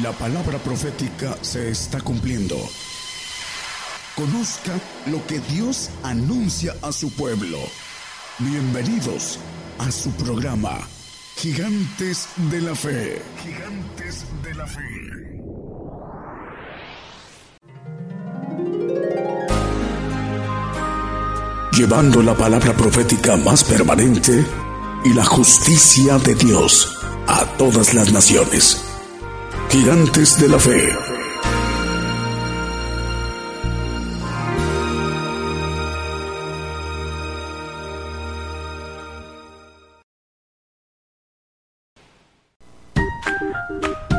La palabra profética se está cumpliendo. Conozca lo que Dios anuncia a su pueblo. Bienvenidos a su programa, Gigantes de la Fe. Gigantes de la Fe. Llevando la palabra profética más permanente y la justicia de Dios a todas las naciones. Gigantes de la Fe.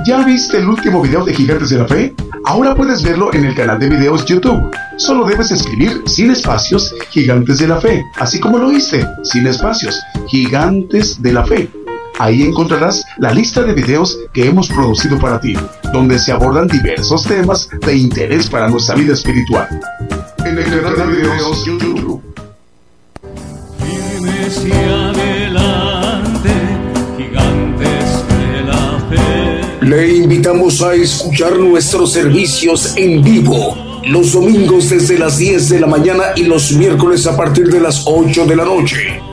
¿Ya viste el último video de Gigantes de la Fe? Ahora puedes verlo en el canal de videos YouTube. Solo debes escribir sin espacios Gigantes de la Fe, así como lo hice, sin espacios, Gigantes de la Fe Ahí encontrarás la lista de videos que hemos producido para ti, donde se abordan diversos temas de interés para nuestra vida espiritual. En el canal de videos YouTube. Le invitamos a escuchar nuestros servicios en vivo los domingos desde las 10 de la mañana y los miércoles a partir de las 8 de la noche.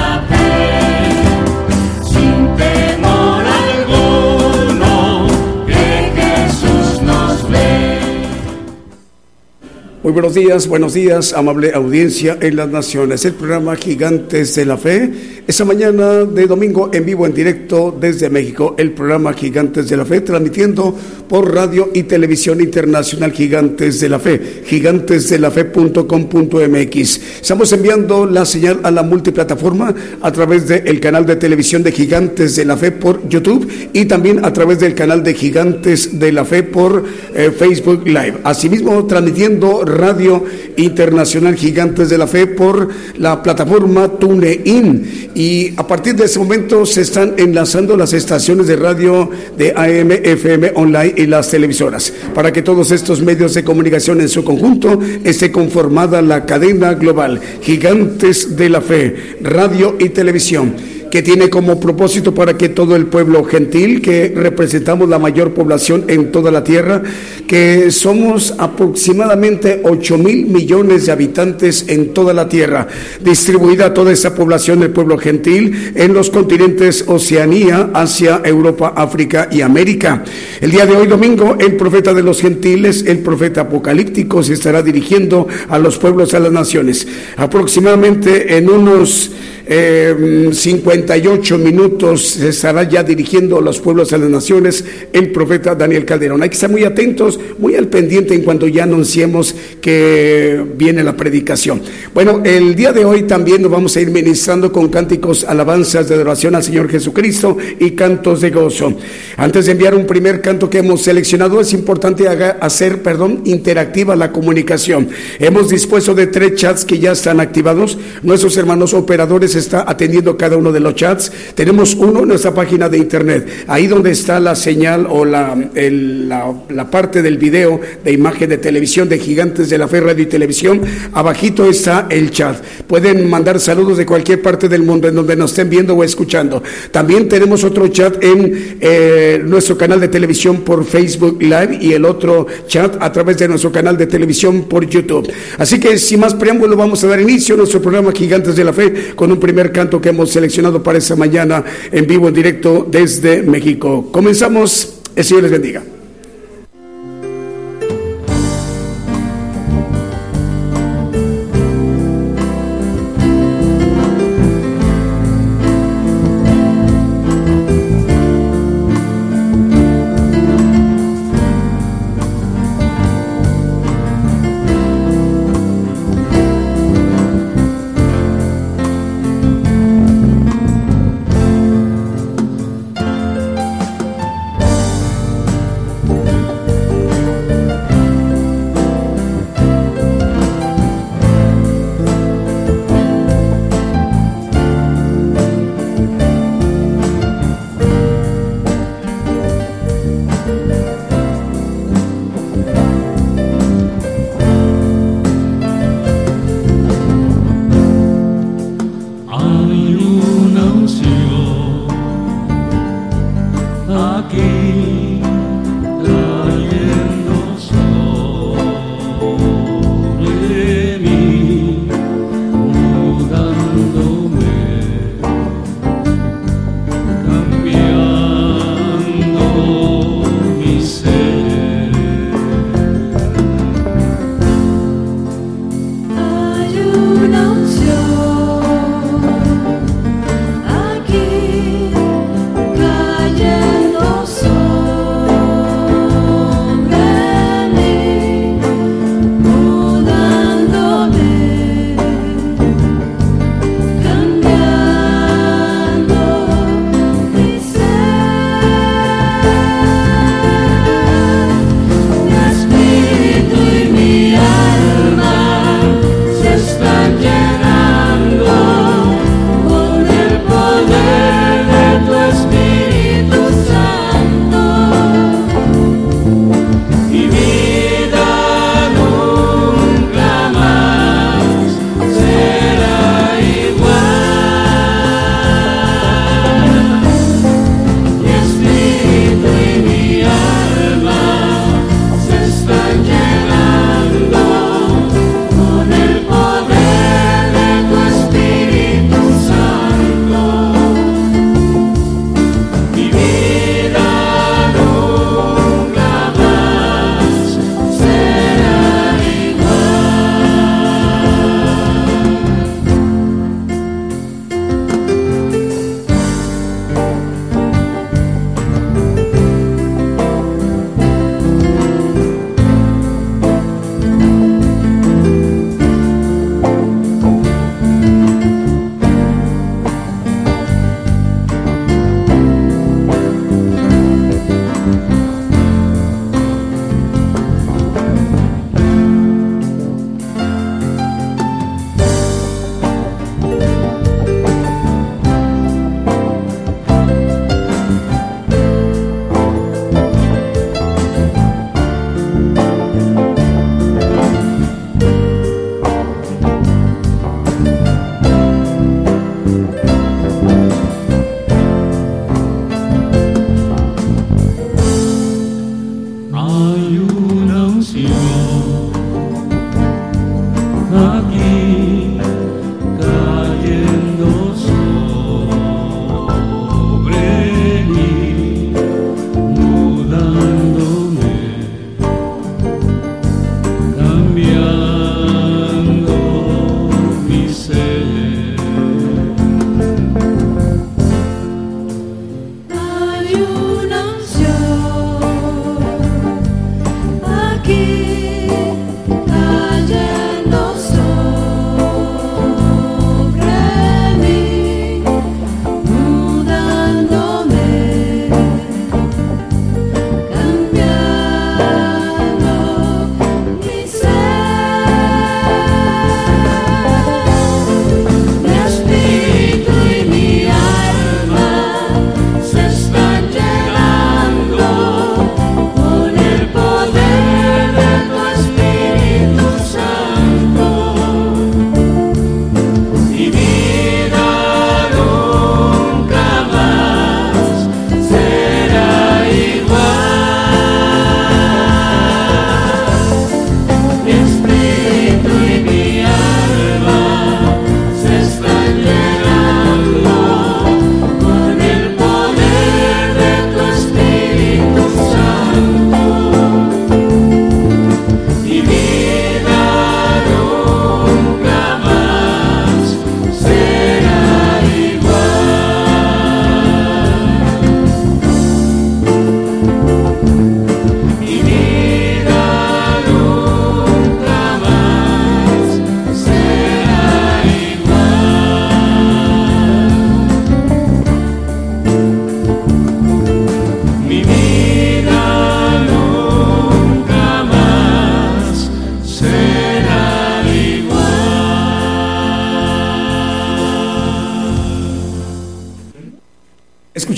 Muy buenos días, buenos días, amable audiencia en las naciones. El programa Gigantes de la Fe, esa mañana de domingo en vivo, en directo desde México, el programa Gigantes de la Fe, transmitiendo por radio y televisión internacional Gigantes de la Fe, gigantesdelafe.com.mx. Estamos enviando la señal a la multiplataforma a través del canal de televisión de Gigantes de la Fe por YouTube y también a través del canal de Gigantes de la Fe por eh, Facebook Live. Asimismo, transmitiendo Radio Internacional Gigantes de la Fe por la plataforma TuneIn. Y a partir de ese momento se están enlazando las estaciones de radio de AM, FM, online y las televisoras para que todos estos medios de comunicación en su conjunto esté conformada la cadena global Gigantes de la Fe, radio y televisión que tiene como propósito para que todo el pueblo gentil, que representamos la mayor población en toda la tierra, que somos aproximadamente 8 mil millones de habitantes en toda la tierra, distribuida toda esa población del pueblo gentil en los continentes Oceanía, Asia, Europa, África y América. El día de hoy, domingo, el profeta de los gentiles, el profeta apocalíptico, se estará dirigiendo a los pueblos, a las naciones. Aproximadamente en unos eh, 50 38 minutos se estará ya dirigiendo a los pueblos a las naciones el profeta Daniel Calderón. Hay que estar muy atentos, muy al pendiente en cuanto ya anunciemos que viene la predicación. Bueno, el día de hoy también nos vamos a ir ministrando con cánticos, alabanzas de adoración al Señor Jesucristo y cantos de gozo. Antes de enviar un primer canto que hemos seleccionado, es importante hacer, perdón, interactiva la comunicación. Hemos dispuesto de tres chats que ya están activados. Nuestros hermanos operadores están atendiendo cada uno de los chats. Tenemos uno en nuestra página de internet, ahí donde está la señal o la, la, parte del video de imagen de televisión de Gigantes de la Fe Radio y Televisión. Abajito está el chat. Pueden mandar saludos de cualquier parte del mundo en donde nos estén viendo o escuchando. También tenemos otro chat en eh, nuestro canal de televisión por Facebook Live y el otro chat a través de nuestro canal de televisión por YouTube. Así que sin más preámbulo vamos a dar inicio a nuestro programa Gigantes de la Fe con un primer canto que hemos seleccionado para esta mañana en vivo, en directo desde México. Comenzamos. El Señor les bendiga.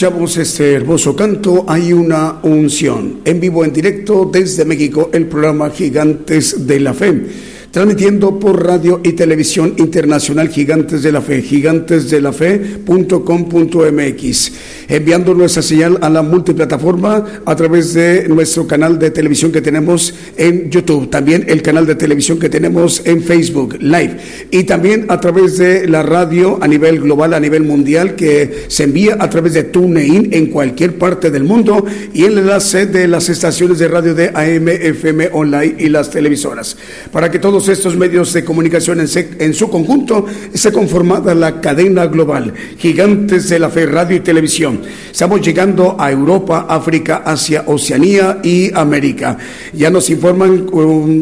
Escuchamos este hermoso canto, hay una unción. En vivo, en directo desde México, el programa Gigantes de la Fe transmitiendo por radio y televisión internacional Gigantes de la Fe, gigantesdelafe.com.mx, enviando nuestra señal a la multiplataforma a través de nuestro canal de televisión que tenemos en YouTube, también el canal de televisión que tenemos en Facebook Live y también a través de la radio a nivel global, a nivel mundial, que se envía a través de TuneIn en cualquier parte del mundo y el enlace de las estaciones de radio de AM, FM Online y las televisoras, para que todos estos medios de comunicación en, su conjunto está conformada la cadena global, gigantes de la fe, radio y televisión. Estamos llegando a Europa, África, Asia, Oceanía y América. Ya nos informan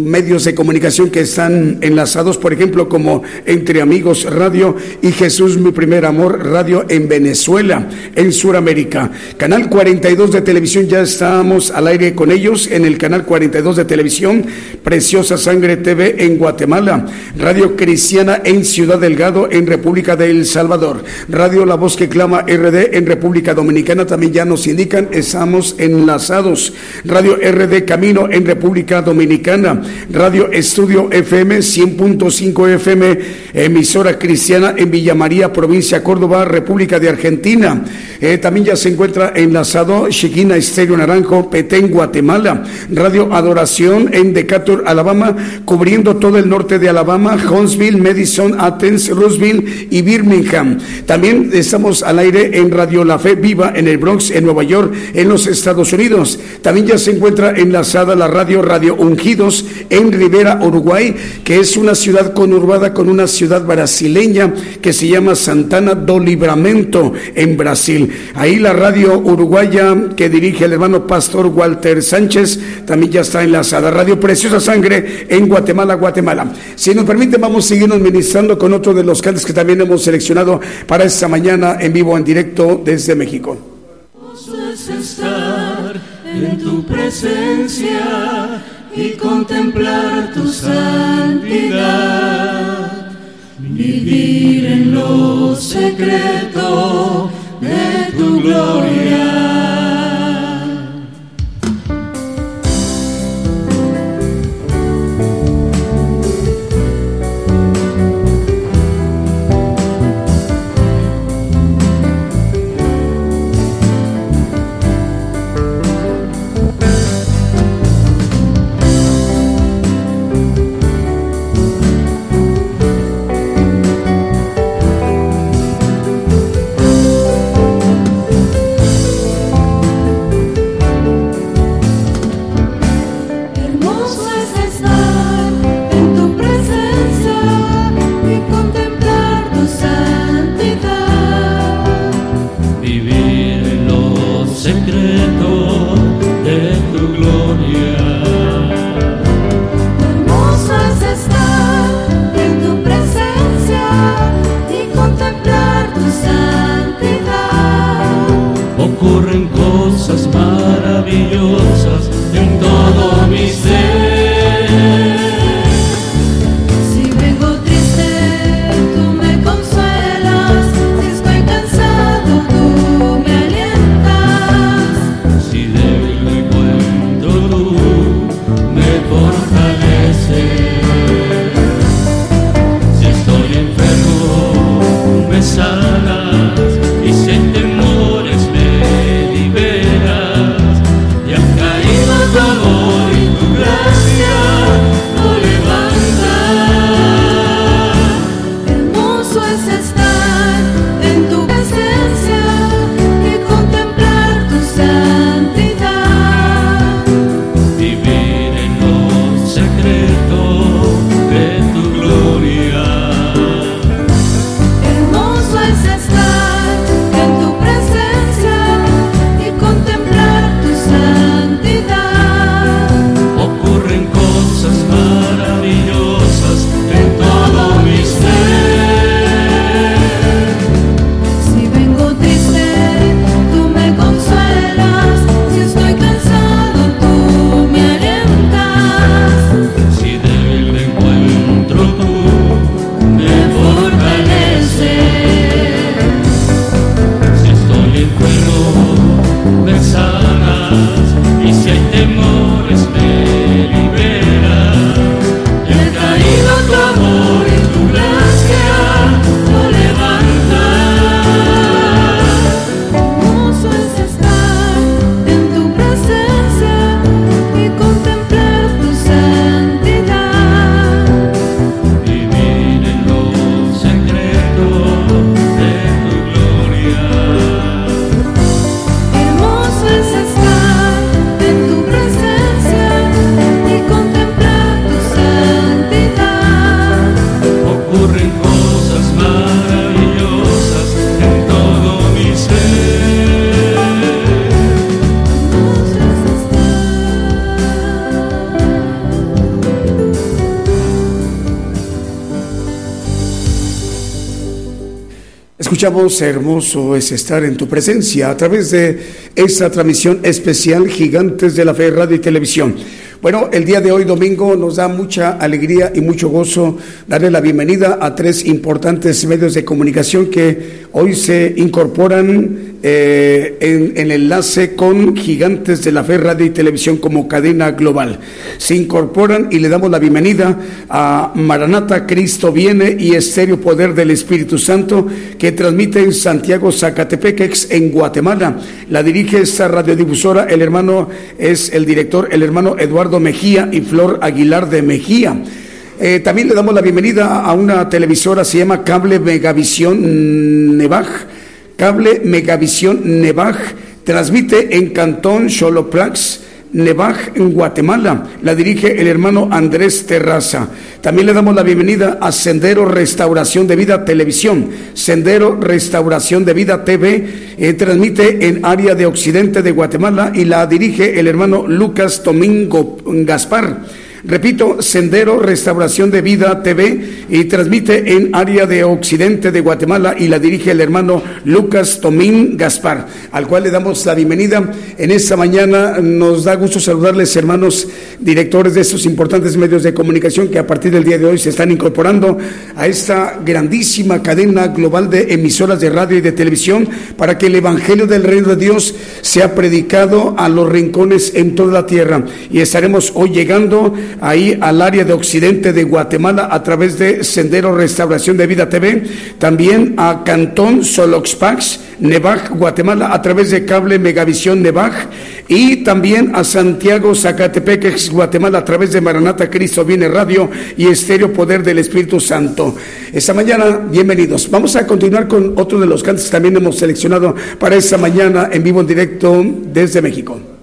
medios de comunicación que están enlazados, por ejemplo, como Entre Amigos Radio y Jesús Mi Primer Amor Radio en Venezuela, en Sudamérica. Canal 42 de televisión, ya estamos al aire con ellos en el canal 42 de televisión, Preciosa Sangre TV en Guatemala, Radio Cristiana en Ciudad Delgado, en República de El Salvador, Radio La Voz que Clama RD en República Dominicana, también ya nos indican, estamos enlazados, Radio RD Camino en República Dominicana, Radio Estudio FM 100.5 FM, emisora cristiana en Villa María, provincia Córdoba, República de Argentina, eh, también ya se encuentra enlazado Chiquina Estéreo Naranjo, Petén, Guatemala, Radio Adoración en Decatur, Alabama, cubriendo todo el norte de Alabama, Huntsville, Madison, Athens, Roosevelt y Birmingham. También estamos al aire en Radio La Fe Viva en el Bronx, en Nueva York, en los Estados Unidos. También ya se encuentra enlazada la radio Radio Ungidos en Rivera, Uruguay, que es una ciudad conurbada con una ciudad brasileña que se llama Santana do Libramento en Brasil. Ahí la radio uruguaya que dirige el hermano pastor Walter Sánchez también ya está enlazada. Radio Preciosa Sangre en Guatemala, Guatemala. Si nos permite, vamos a seguirnos ministrando con otro de los cantos que también hemos seleccionado para esta mañana en vivo, en directo desde México. Es estar en tu presencia y contemplar tu santidad, vivir en lo secreto de tu gloria. Escuchamos, hermoso es estar en tu presencia a través de esta transmisión especial Gigantes de la Fe Radio y Televisión. Bueno, el día de hoy, domingo, nos da mucha alegría y mucho gozo darle la bienvenida a tres importantes medios de comunicación que hoy se incorporan eh, en, el enlace con Gigantes de la Fe Radio y Televisión como cadena global. Se incorporan y le damos la bienvenida a Maranata Cristo Viene y Estéreo Poder del Espíritu Santo que transmite en Santiago Zacatepequex en Guatemala. La dirige esta radiodifusora, el hermano es el director, el hermano Eduardo Mejía y Flor Aguilar de Mejía. Eh, también le damos la bienvenida a una televisora, se llama Cable Megavisión Nevaj. Cable Megavisión Nevaj transmite en Cantón Xoloplax, Nevaj, en Guatemala. La dirige el hermano Andrés Terraza. También le damos la bienvenida a Sendero Restauración de Vida Televisión. Sendero Restauración de Vida TV eh, transmite en área de occidente de Guatemala y la dirige el hermano Lucas Domingo Gaspar. Repito, Sendero Restauración de Vida TV y transmite en área de occidente de Guatemala y la dirige el hermano Lucas Tomín Gaspar, al cual le damos la bienvenida. En esta mañana nos da gusto saludarles, hermanos directores de estos importantes medios de comunicación que a partir del día de hoy se están incorporando a esta grandísima cadena global de emisoras de radio y de televisión para que el Evangelio del Reino de Dios sea predicado a los rincones en toda la tierra. Y estaremos hoy llegando ahí al área de occidente de Guatemala a través de Sendero Restauración de Vida TV, también a Cantón Soloxpax, Nevaj, Guatemala, a través de cable Megavisión Nevaj, y también a Santiago Zacatepec, Guatemala, a través de Maranata Cristo Viene Radio y Estéreo Poder del Espíritu Santo. Esta mañana, bienvenidos. Vamos a continuar con otro de los cantos que también hemos seleccionado para esta mañana en vivo en directo desde México.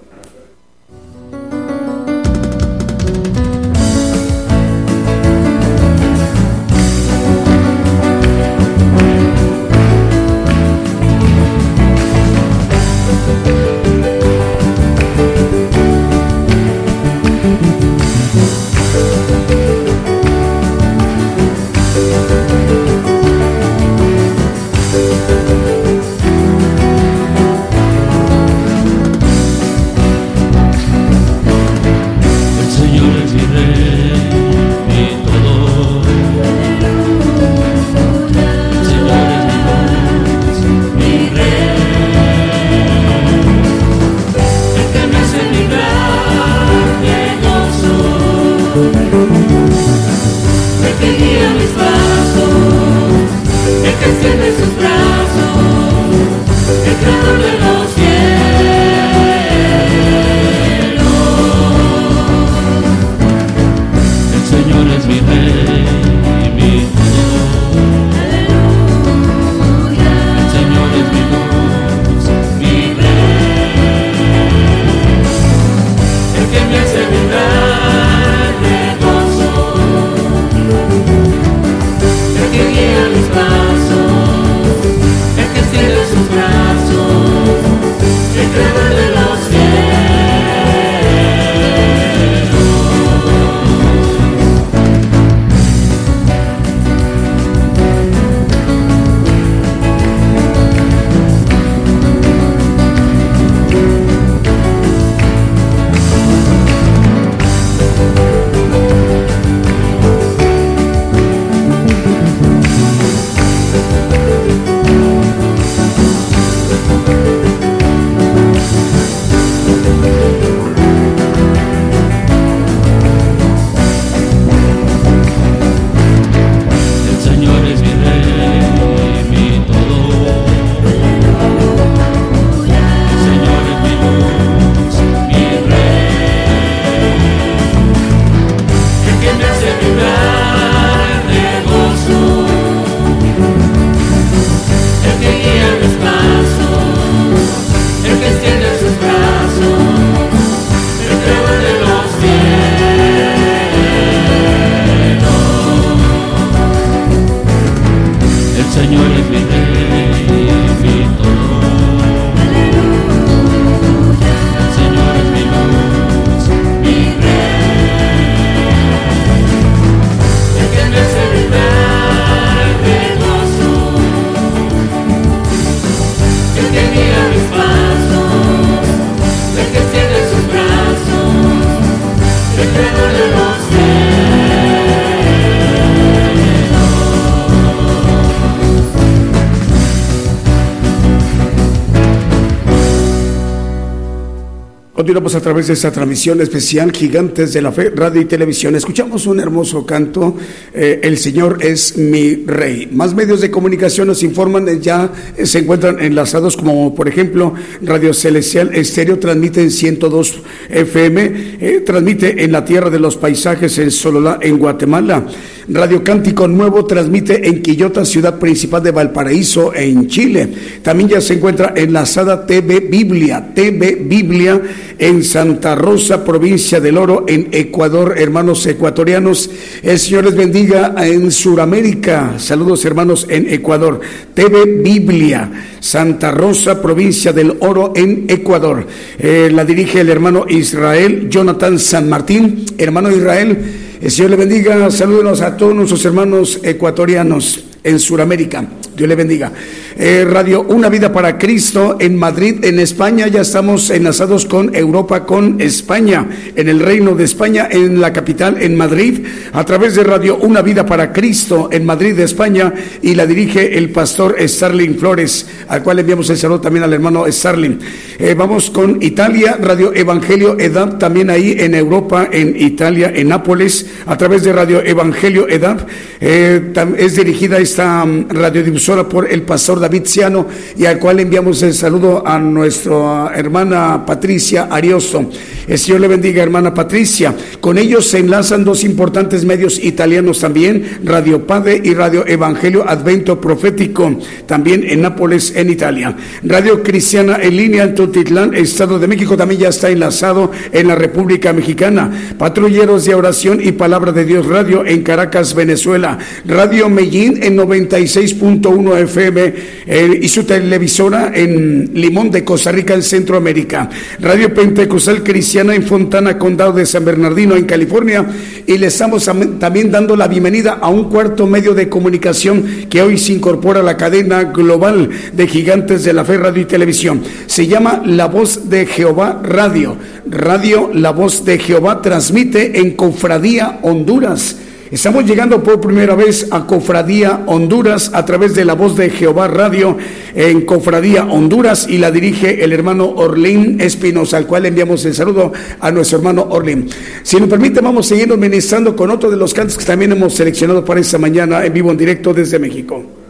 A través de esta transmisión especial Gigantes de la Fe, Radio y Televisión. Escuchamos un hermoso canto, eh, El Señor es mi Rey. Más medios de comunicación nos informan, eh, ya eh, se encuentran enlazados como por ejemplo Radio Celestial Estéreo, transmite en 102 FM, transmite en la Tierra de los Paisajes en Sololá, en Guatemala. Radio Cántico Nuevo transmite en Quillota, ciudad principal de Valparaíso, en Chile. También ya se encuentra enlazada TV Biblia, TV Biblia en Santa Rosa, provincia del Oro, en Ecuador, hermanos ecuatorianos. El Señor les bendiga en Sudamérica. Saludos, hermanos, en Ecuador. TV Biblia, Santa Rosa, provincia del Oro, en Ecuador. Eh, la dirige el hermano Israel, Jonathan San Martín. Hermano Israel, el Señor le bendiga. Saludos a todos nuestros hermanos ecuatorianos en Sudamérica. Dios le bendiga. Eh, Radio Una Vida para Cristo en Madrid, en España. Ya estamos enlazados con Europa, con España, en el Reino de España, en la capital, en Madrid, a través de Radio Una Vida para Cristo en Madrid, España, y la dirige el pastor Starling Flores, al cual enviamos el saludo también al hermano Starling. Eh, vamos con Italia, Radio Evangelio Edad, también ahí en Europa, en Italia, en Nápoles, a través de Radio Evangelio Edad. Eh, es dirigida esta mm, radiodifusora por el pastor Ciano y al cual enviamos el saludo a nuestra hermana Patricia Ariosto. El Señor le bendiga, hermana Patricia. Con ellos se enlazan dos importantes medios italianos también, Radio Padre y Radio Evangelio Advento Profético, también en Nápoles, en Italia. Radio Cristiana en línea en Totitlán, Estado de México, también ya está enlazado en la República Mexicana. Patrulleros de Oración y Palabra de Dios Radio en Caracas, Venezuela. Radio Medellín en 96.1 FM eh, y su televisora en Limón de Costa Rica, en Centroamérica. Radio Pentecostal Cristiana en Fontana, Condado de San Bernardino, en California. Y le estamos también dando la bienvenida a un cuarto medio de comunicación que hoy se incorpora a la cadena global de gigantes de la fe, radio y televisión. Se llama La Voz de Jehová Radio. Radio La Voz de Jehová transmite en Confradía, Honduras Estamos llegando por primera vez a Cofradía Honduras a través de la voz de Jehová Radio en Cofradía Honduras y la dirige el hermano Orlín Espinosa, al cual enviamos el saludo a nuestro hermano Orlín. Si nos permite, vamos seguir ministrando con otro de los cantos que también hemos seleccionado para esta mañana en vivo en directo desde México.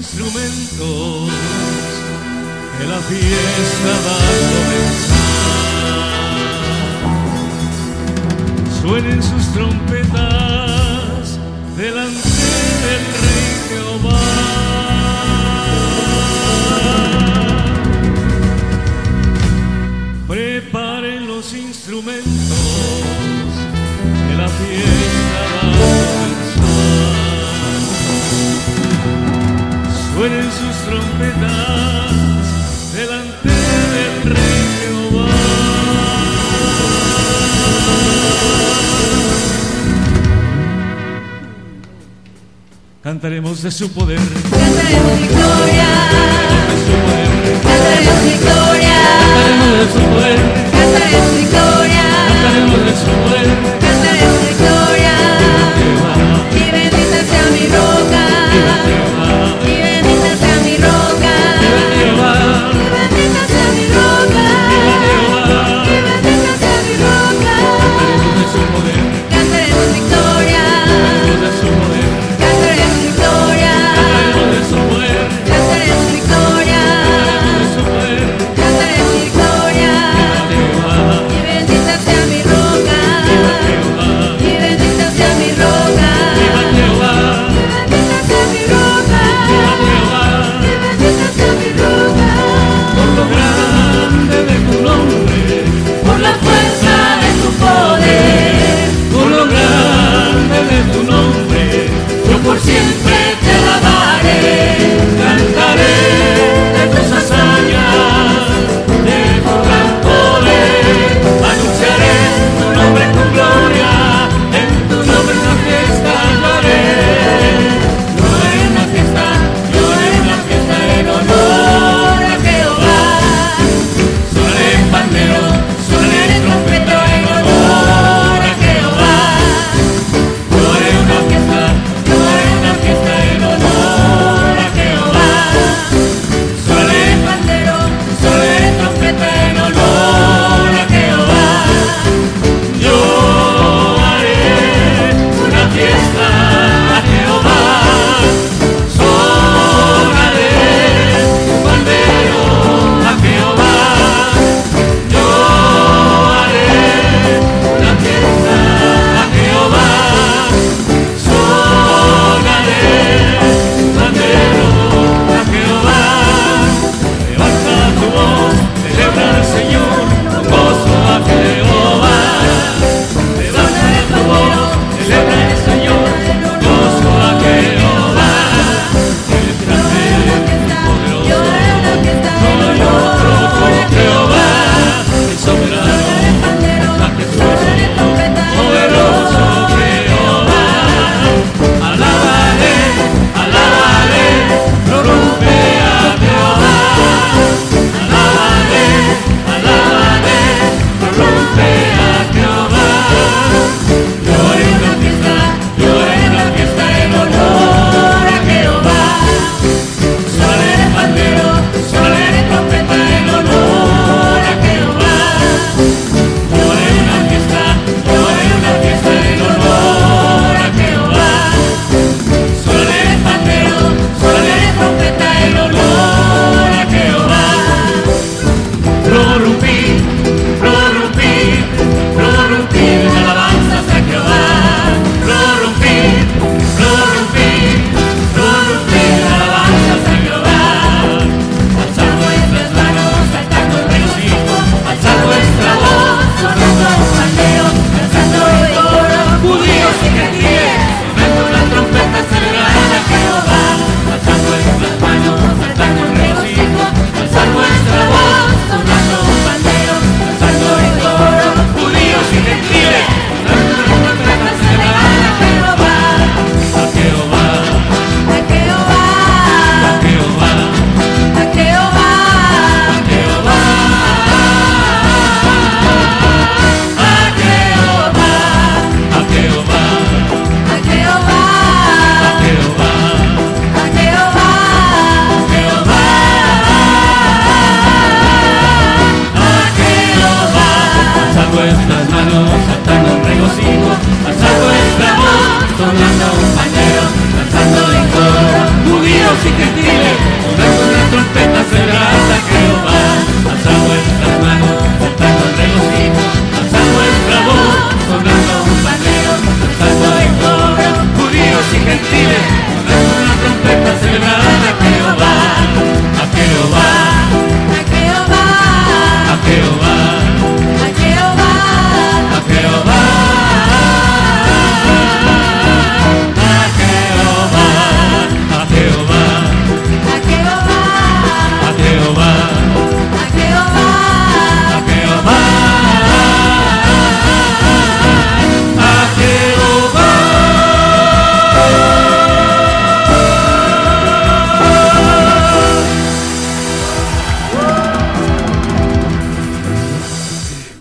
Instrumentos que la fiesta va a comenzar. Suenen sus trompetas delante del Rey Jehová. Preparen los instrumentos que la fiesta suenen sus trompetas delante del Rey Jehová. Cantaremos de su poder. Cantaremos victoria. De su poder. Cantaremos victoria. Cantaremos de su poder. Cantaremos victoria. Cantaremos de su poder.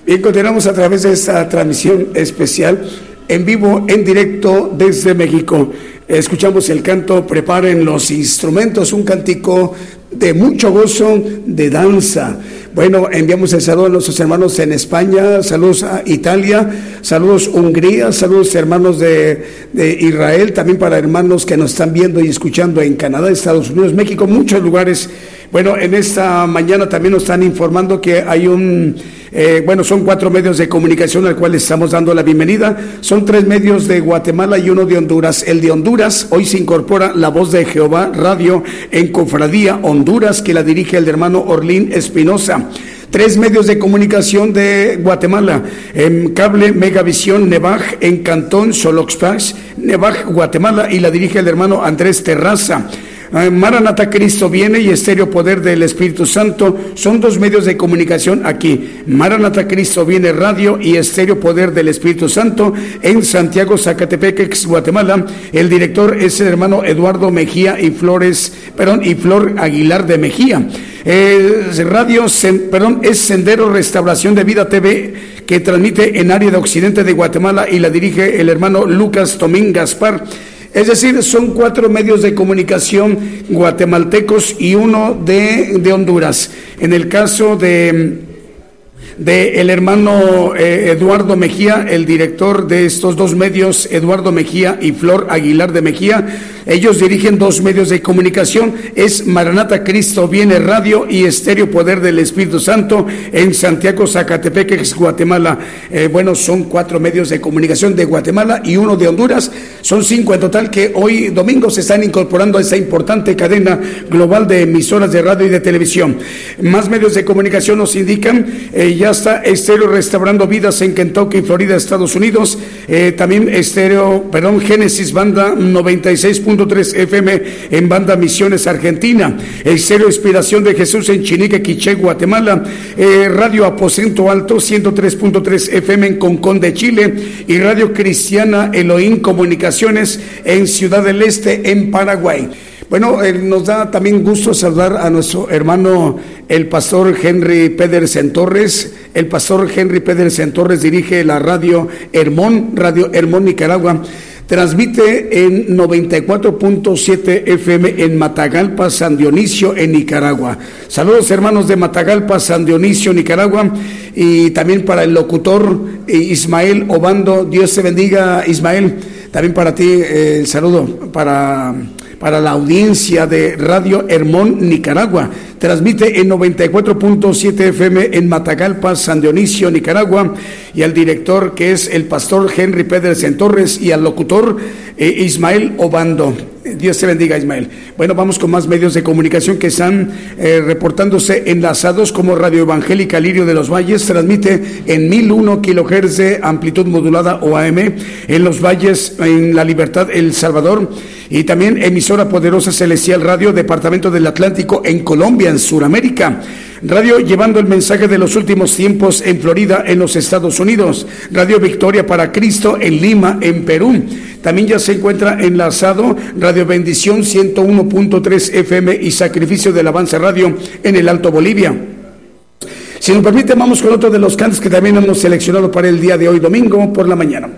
Bien, continuamos a través de esta transmisión especial en vivo, en directo desde México. Escuchamos el canto Preparen los instrumentos, un cántico de mucho gozo, de danza. Bueno, enviamos el saludo a nuestros hermanos en España, saludos a Italia, saludos Hungría, saludos hermanos de, de Israel, también para hermanos que nos están viendo y escuchando en Canadá, Estados Unidos, México, muchos lugares. Bueno, en esta mañana también nos están informando que hay un, eh, bueno, son cuatro medios de comunicación al cual estamos dando la bienvenida. Son tres medios de Guatemala y uno de Honduras. El de Honduras, hoy se incorpora La Voz de Jehová Radio en Cofradía Honduras, que la dirige el hermano Orlín Espinosa tres medios de comunicación de Guatemala, en cable Megavisión Nevaj, en Cantón Soloxpax, Nevaj, Guatemala, y la dirige el hermano Andrés Terraza. Eh, Maranata Cristo viene y Estéreo Poder del Espíritu Santo son dos medios de comunicación aquí. Maranata Cristo viene radio y Estéreo Poder del Espíritu Santo en Santiago, Zacatepec, Guatemala. El director es el hermano Eduardo Mejía y Flores, perdón, y Flor Aguilar de Mejía. Radio, perdón, es Sendero Restauración de Vida TV que transmite en área de occidente de Guatemala y la dirige el hermano Lucas Tomín Gaspar. Es decir, son cuatro medios de comunicación guatemaltecos y uno de, de Honduras. En el caso de, de el hermano eh, Eduardo Mejía, el director de estos dos medios, Eduardo Mejía y Flor Aguilar de Mejía. Ellos dirigen dos medios de comunicación, es Maranata Cristo Viene Radio y Estéreo Poder del Espíritu Santo en Santiago, Zacatepec, Guatemala. Eh, bueno, son cuatro medios de comunicación de Guatemala y uno de Honduras. Son cinco en total que hoy domingo se están incorporando a esta importante cadena global de emisoras de radio y de televisión. Más medios de comunicación nos indican, eh, ya está Estéreo Restaurando Vidas en Kentucky, Florida, Estados Unidos. Eh, también Estéreo, perdón, Génesis Banda 96.3 FM en Banda Misiones, Argentina. Estéreo Inspiración de Jesús en Chinique, Quiché, Guatemala. Eh, Radio Aposento Alto 103.3 FM en Concón de Chile. Y Radio Cristiana Elohim Comunicaciones en Ciudad del Este, en Paraguay. Bueno, eh, nos da también gusto saludar a nuestro hermano, el pastor Henry Pedersen Torres. El pastor Henry Pedersen Torres dirige la radio Hermón, Radio Hermón Nicaragua. Transmite en 94.7 FM en Matagalpa, San Dionisio, en Nicaragua. Saludos hermanos de Matagalpa, San Dionisio, Nicaragua. Y también para el locutor eh, Ismael Obando. Dios te bendiga, Ismael. También para ti eh, saludo para para la audiencia de Radio Hermón, Nicaragua. Transmite en 94.7 FM en Matagalpa, San Dionisio, Nicaragua. Y al director que es el pastor Henry Pedersen Torres y al locutor eh, Ismael Obando. Dios te bendiga, Ismael. Bueno, vamos con más medios de comunicación que están eh, reportándose enlazados como Radio Evangélica Lirio de los Valles. Transmite en 1001 kilohertz de amplitud modulada o AM en los valles, en La Libertad, El Salvador. Y también emisora poderosa Celestial Radio, Departamento del Atlántico en Colombia, en Sudamérica. Radio llevando el mensaje de los últimos tiempos en Florida, en los Estados Unidos. Radio Victoria para Cristo en Lima, en Perú. También ya se encuentra enlazado Radio Bendición 101.3 FM y Sacrificio del Avance Radio en el Alto Bolivia. Si nos permite, vamos con otro de los cantos que también hemos seleccionado para el día de hoy, domingo por la mañana.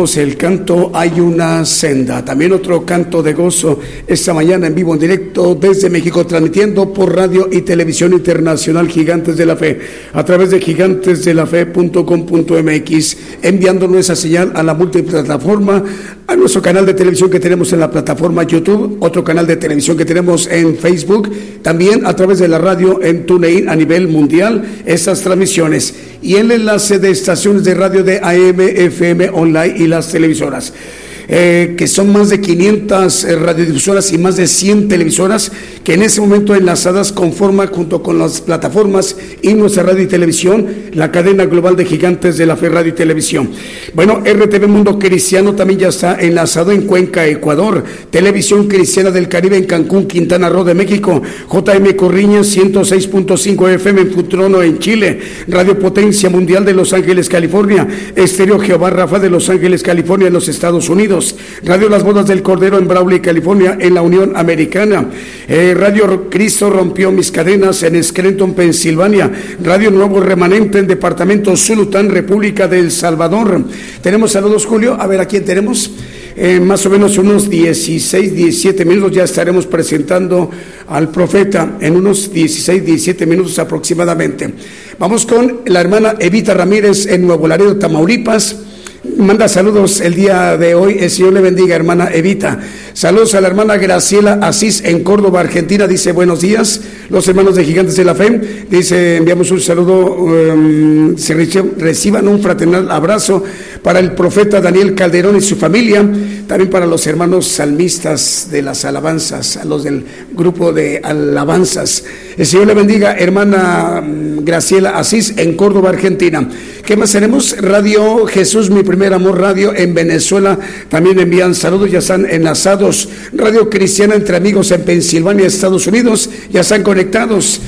El canto Hay una senda. También otro canto de gozo esta mañana en vivo, en directo desde México, transmitiendo por radio y televisión internacional Gigantes de la Fe, a través de gigantesdelafe.com.mx, enviando esa señal a la multiplataforma, a nuestro canal de televisión que tenemos en la plataforma YouTube, otro canal de televisión que tenemos en Facebook, también a través de la radio en TuneIn a nivel mundial, esas transmisiones y el enlace de estaciones de radio de AM, FM, online y las televisoras. Eh, que son más de 500 eh, radiodifusoras y más de 100 televisoras que en ese momento enlazadas conforman junto con las plataformas y nuestra radio y televisión la cadena global de gigantes de la fe radio y televisión. Bueno, RTV Mundo Cristiano también ya está enlazado en Cuenca, Ecuador, Televisión Cristiana del Caribe en Cancún, Quintana Roo de México, JM Corriña 106.5 FM en Futrono en Chile, Radio Potencia Mundial de Los Ángeles, California, Estéreo Jehová Rafa de Los Ángeles, California en los Estados Unidos, Radio Las Bodas del Cordero en Brawley, California en la Unión Americana, eh, Radio Cristo rompió mis cadenas en Scranton, Pensilvania, Radio Nuevo Remanente en Departamento Zulután, República del Salvador. Tenemos saludos, Julio. A ver, ¿a quién tenemos? En más o menos unos 16, 17 minutos ya estaremos presentando al profeta en unos 16, 17 minutos aproximadamente. Vamos con la hermana Evita Ramírez en Nuevo Laredo, Tamaulipas. Manda saludos el día de hoy. El Señor le bendiga, hermana Evita. Saludos a la hermana Graciela Asís en Córdoba, Argentina. Dice buenos días, los hermanos de Gigantes de la Fe. Dice enviamos un saludo, um, se reci- reciban un fraternal abrazo para el profeta Daniel Calderón y su familia. También para los hermanos salmistas de las alabanzas, a los del grupo de alabanzas. El Señor le bendiga, hermana mm, Graciela Asís en Córdoba, Argentina. ¿Qué más tenemos? Radio Jesús, mi primer amor, radio en Venezuela. También envían saludos, ya están enlazados. Radio Cristiana entre amigos en Pensilvania, Estados Unidos, ya están conectados.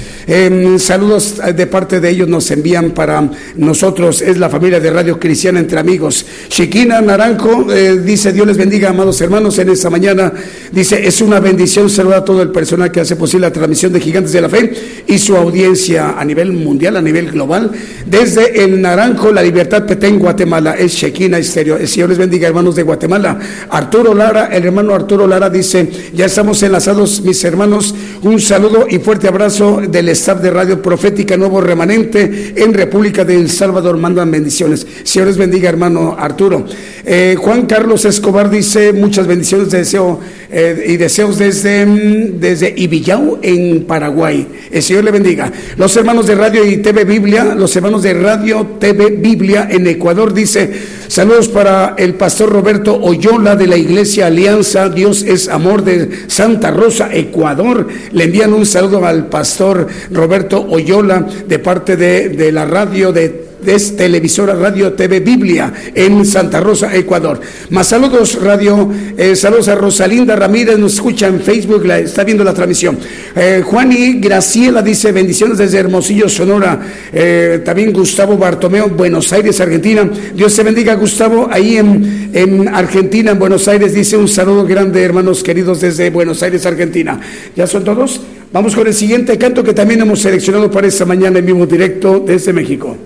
Saludos de parte de ellos nos envían para nosotros, es la familia de Radio Cristiana entre amigos. Chiquina Naranjo eh, dice, Dios les bendiga, amados hermanos, en esta mañana. Dice, es una bendición saludar a todo el personal que hace posible la transmisión de Gigantes de la Fe y su audiencia a nivel mundial, a nivel global. Desde el Naranjo, la Libertad Petén, Guatemala, es Chequina Estéreo. El Señor les bendiga, hermanos de Guatemala. Arturo Lara, el hermano Arturo Lara dice, ya estamos enlazados, mis hermanos. Un saludo y fuerte abrazo del staff de Radio Profética Nuevo Remanente en República de El Salvador. Mandan bendiciones. Señor les bendiga, hermano Arturo. Eh, Juan Carlos Escobar dice, muchas bendiciones de deseo eh, y deseos desde, mm, desde Ibillau en Paraguay. El Señor le bendiga. Los hermanos de Radio y TV Biblia, los hermanos de Radio TV Biblia en Ecuador dice, saludos para el pastor Roberto Oyola de la Iglesia Alianza, Dios es amor de Santa Rosa, Ecuador. Le envían un saludo al pastor Roberto Oyola de parte de, de la radio de es televisora Radio TV Biblia en Santa Rosa, Ecuador. Más saludos, radio, eh, saludos a Rosalinda Ramírez, nos escucha en Facebook, la, está viendo la transmisión. Eh, Juan y Graciela dice bendiciones desde Hermosillo, Sonora. Eh, también Gustavo Bartomeo, Buenos Aires, Argentina. Dios te bendiga, Gustavo, ahí en, en Argentina, en Buenos Aires, dice un saludo grande, hermanos queridos, desde Buenos Aires, Argentina. ¿Ya son todos? Vamos con el siguiente canto que también hemos seleccionado para esta mañana en vivo directo desde México.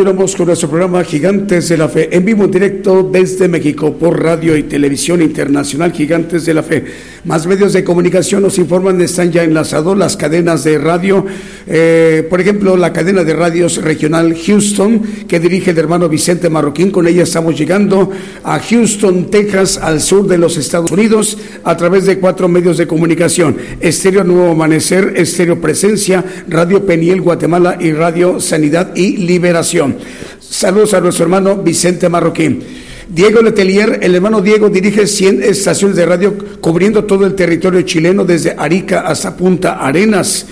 Continuamos con nuestro programa Gigantes de la Fe, en vivo directo desde México por radio y televisión internacional Gigantes de la Fe. Más medios de comunicación nos informan, están ya enlazados las cadenas de radio, eh, por ejemplo, la cadena de radios regional Houston, que dirige el hermano Vicente Marroquín. Con ella estamos llegando a Houston, Texas, al sur de los Estados Unidos, a través de cuatro medios de comunicación: Estéreo Nuevo Amanecer, Estéreo Presencia, Radio Peniel Guatemala y Radio Sanidad y Liberación. Saludos a nuestro hermano Vicente Marroquín. Diego Letelier, el hermano Diego dirige 100 estaciones de radio cubriendo todo el territorio chileno desde Arica hasta Punta Arenas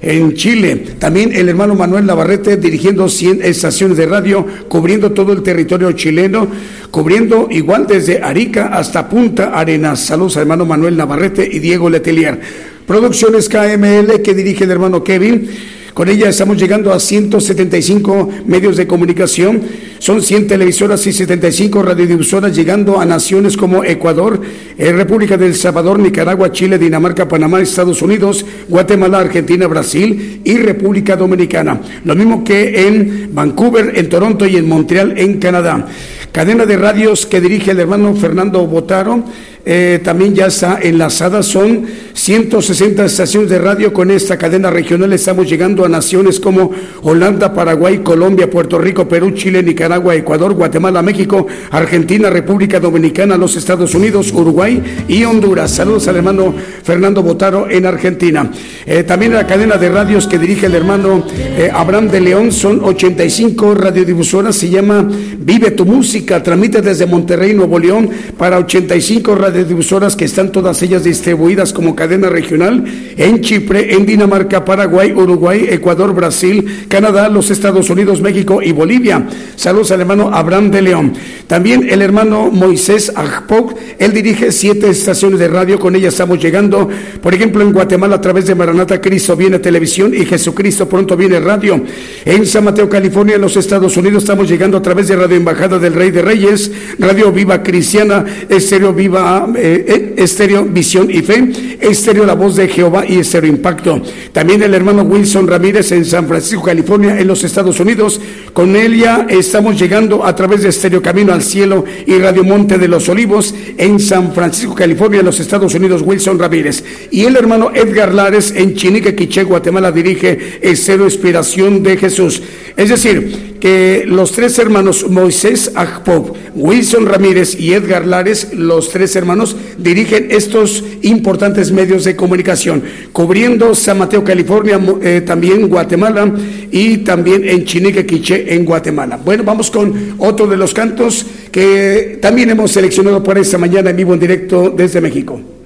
en Chile. También el hermano Manuel Navarrete dirigiendo 100 estaciones de radio, cubriendo todo el territorio chileno, cubriendo igual desde Arica hasta Punta Arenas. Saludos al hermano Manuel Navarrete y Diego Letelier. Producciones KML que dirige el hermano Kevin. Con ella estamos llegando a 175 medios de comunicación, son 100 televisoras y 75 radiodifusoras llegando a naciones como Ecuador, eh, República del Salvador, Nicaragua, Chile, Dinamarca, Panamá, Estados Unidos, Guatemala, Argentina, Brasil y República Dominicana. Lo mismo que en Vancouver, en Toronto y en Montreal, en Canadá. Cadena de radios que dirige el hermano Fernando Botaro eh, también ya está enlazada. Son 160 estaciones de radio con esta cadena regional. Estamos llegando a naciones como Holanda, Paraguay, Colombia, Puerto Rico, Perú, Chile, Nicaragua, Ecuador, Guatemala, México, Argentina, República Dominicana, los Estados Unidos, Uruguay y Honduras. Saludos al hermano Fernando Botaro en Argentina. Eh, también la cadena de radios que dirige el hermano eh, Abraham de León son 85 radiodifusoras. Se llama Vive tu música. Transmite desde Monterrey, Nuevo León para 85 radiodifusoras difusoras que están todas ellas distribuidas como cadena regional en Chipre, en Dinamarca, Paraguay, Uruguay, Ecuador, Brasil, Canadá, los Estados Unidos, México y Bolivia. Saludos al hermano Abraham de León. También el hermano Moisés Ajpok, él dirige siete estaciones de radio, con ella estamos llegando, por ejemplo, en Guatemala a través de Maranata Cristo viene televisión y Jesucristo pronto viene radio. En San Mateo, California, en los Estados Unidos, estamos llegando a través de Radio Embajada del Rey de Reyes, Radio Viva Cristiana, Estéreo Viva eh, eh, Estéreo Visión y Fe, Estéreo La Voz de Jehová y Estéreo Impacto. También el hermano Wilson Ramírez en San Francisco, California, en los Estados Unidos. Con él ya estamos llegando a través de Estéreo Camino al Cielo y Radio Monte de los Olivos en San Francisco, California, en los Estados Unidos, Wilson Ramírez. Y el hermano Edgar Lares en Chinique, Quiché, Guatemala, dirige Estéreo Inspiración de Jesús. Es decir, que los tres hermanos Moisés Agpop, Wilson Ramírez y Edgar Lares, los tres hermanos, dirigen estos importantes medios de comunicación, cubriendo San Mateo, California, eh, también Guatemala y también en Chinique, Quiché, en Guatemala. Bueno, vamos con otro de los cantos que también hemos seleccionado por esta mañana en vivo en directo desde México.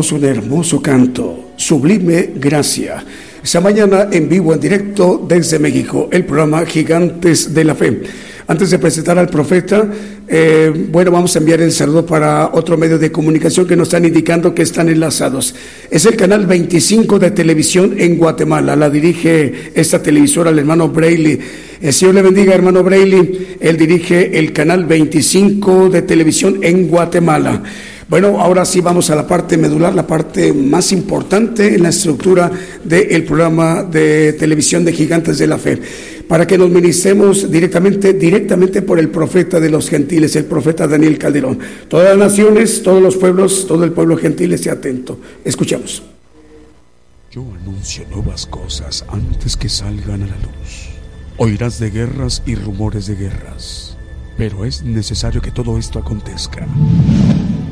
Escuchamos un hermoso canto, Sublime Gracia. Esta mañana en vivo, en directo desde México, el programa Gigantes de la Fe. Antes de presentar al profeta, eh, bueno, vamos a enviar el saludo para otro medio de comunicación que nos están indicando que están enlazados. Es el canal 25 de televisión en Guatemala. La dirige esta televisora el hermano Braille. El Señor le bendiga, hermano Braille. Él dirige el canal 25 de televisión en Guatemala. Bueno, ahora sí vamos a la parte medular, la parte más importante en la estructura del programa de televisión de Gigantes de la Fe, para que nos ministremos directamente, directamente por el profeta de los gentiles, el profeta Daniel Calderón. Todas las naciones, todos los pueblos, todo el pueblo gentil esté atento. Escuchamos. Yo anuncio nuevas cosas antes que salgan a la luz. Oirás de guerras y rumores de guerras, pero es necesario que todo esto acontezca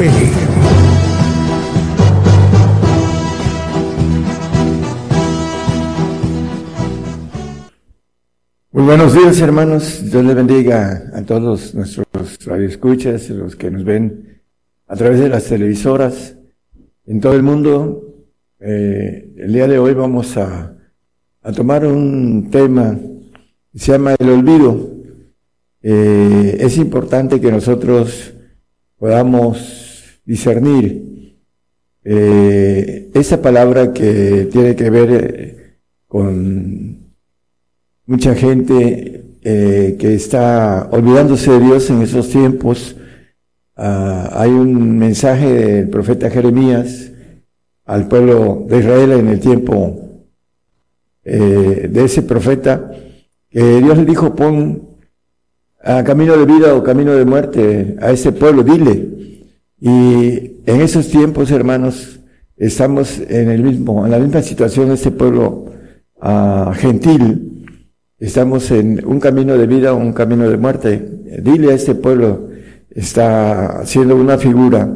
Muy buenos días, hermanos. Dios les bendiga a todos nuestros radioescuchas, los que nos ven a través de las televisoras en todo el mundo. Eh, el día de hoy vamos a, a tomar un tema que se llama el olvido. Eh, es importante que nosotros podamos discernir eh, esa palabra que tiene que ver eh, con mucha gente eh, que está olvidándose de Dios en esos tiempos. Ah, hay un mensaje del profeta Jeremías al pueblo de Israel en el tiempo eh, de ese profeta, que Dios le dijo, pon a camino de vida o camino de muerte a ese pueblo, dile. Y en esos tiempos, hermanos, estamos en el mismo, en la misma situación de este pueblo ah, gentil. Estamos en un camino de vida un camino de muerte. Dile a este pueblo, está haciendo una figura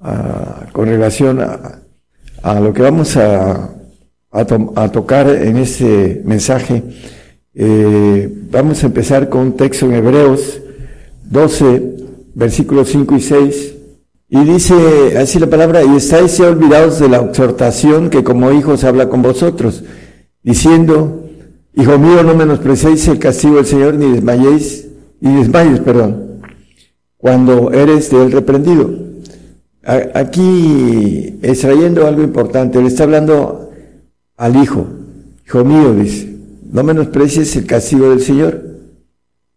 ah, con relación a, lo que vamos a, a tocar en este mensaje. Eh, vamos a empezar con un texto en Hebreos 12, versículos 5 y 6. Y dice así la palabra, y estáis ya olvidados de la exhortación que como hijos habla con vosotros, diciendo, Hijo mío, no menospreciéis el castigo del Señor, ni desmayéis, ni desmayes, perdón, cuando eres de él reprendido. Aquí extrayendo algo importante, le está hablando al hijo, hijo mío, dice, no menosprecies el castigo del Señor,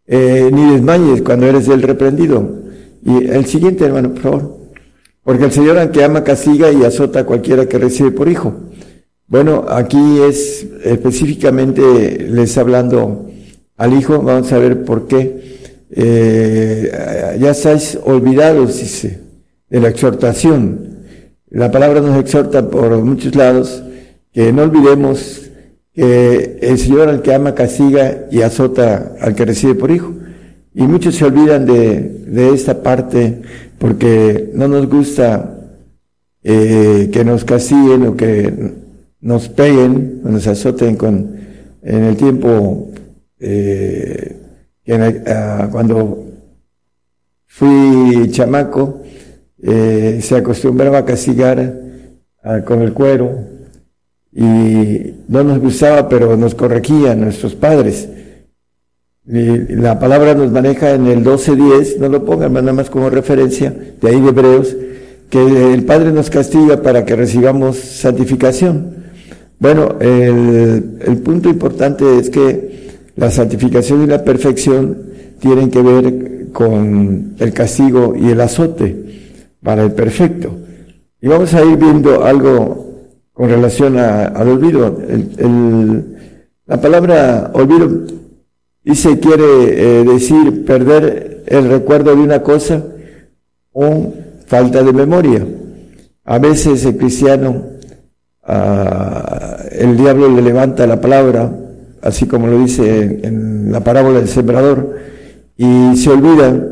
eh, ni desmayes cuando eres del reprendido. Y el siguiente, hermano, por favor. Porque el Señor, aunque ama, castiga y azota a cualquiera que recibe por hijo. Bueno, aquí es específicamente, le está hablando al hijo, vamos a ver por qué. Eh, ya estáis olvidados, dice, de la exhortación. La palabra nos exhorta por muchos lados que no olvidemos que el Señor al que ama castiga y azota al que recibe por hijo. Y muchos se olvidan de, de esta parte porque no nos gusta eh, que nos castiguen o que nos peguen o nos azoten con, en el tiempo eh, en ah, cuando fui chamaco eh, se acostumbraba a castigar con el cuero y no nos gustaba, pero nos corregían nuestros padres. La palabra nos maneja en el 12.10, no lo pongan nada más como referencia, de ahí de Hebreos, que el Padre nos castiga para que recibamos santificación. Bueno, el, punto importante es que la santificación y la perfección tienen que ver con el castigo y el azote para el perfecto. Y vamos a ir viendo algo con relación a- al olvido. La palabra olvido dice quiere eh, decir perder el recuerdo de una cosa o falta de memoria. A veces el cristiano, ah, el diablo le levanta la palabra, así como lo dice en, en la parábola del sembrador, y se olvida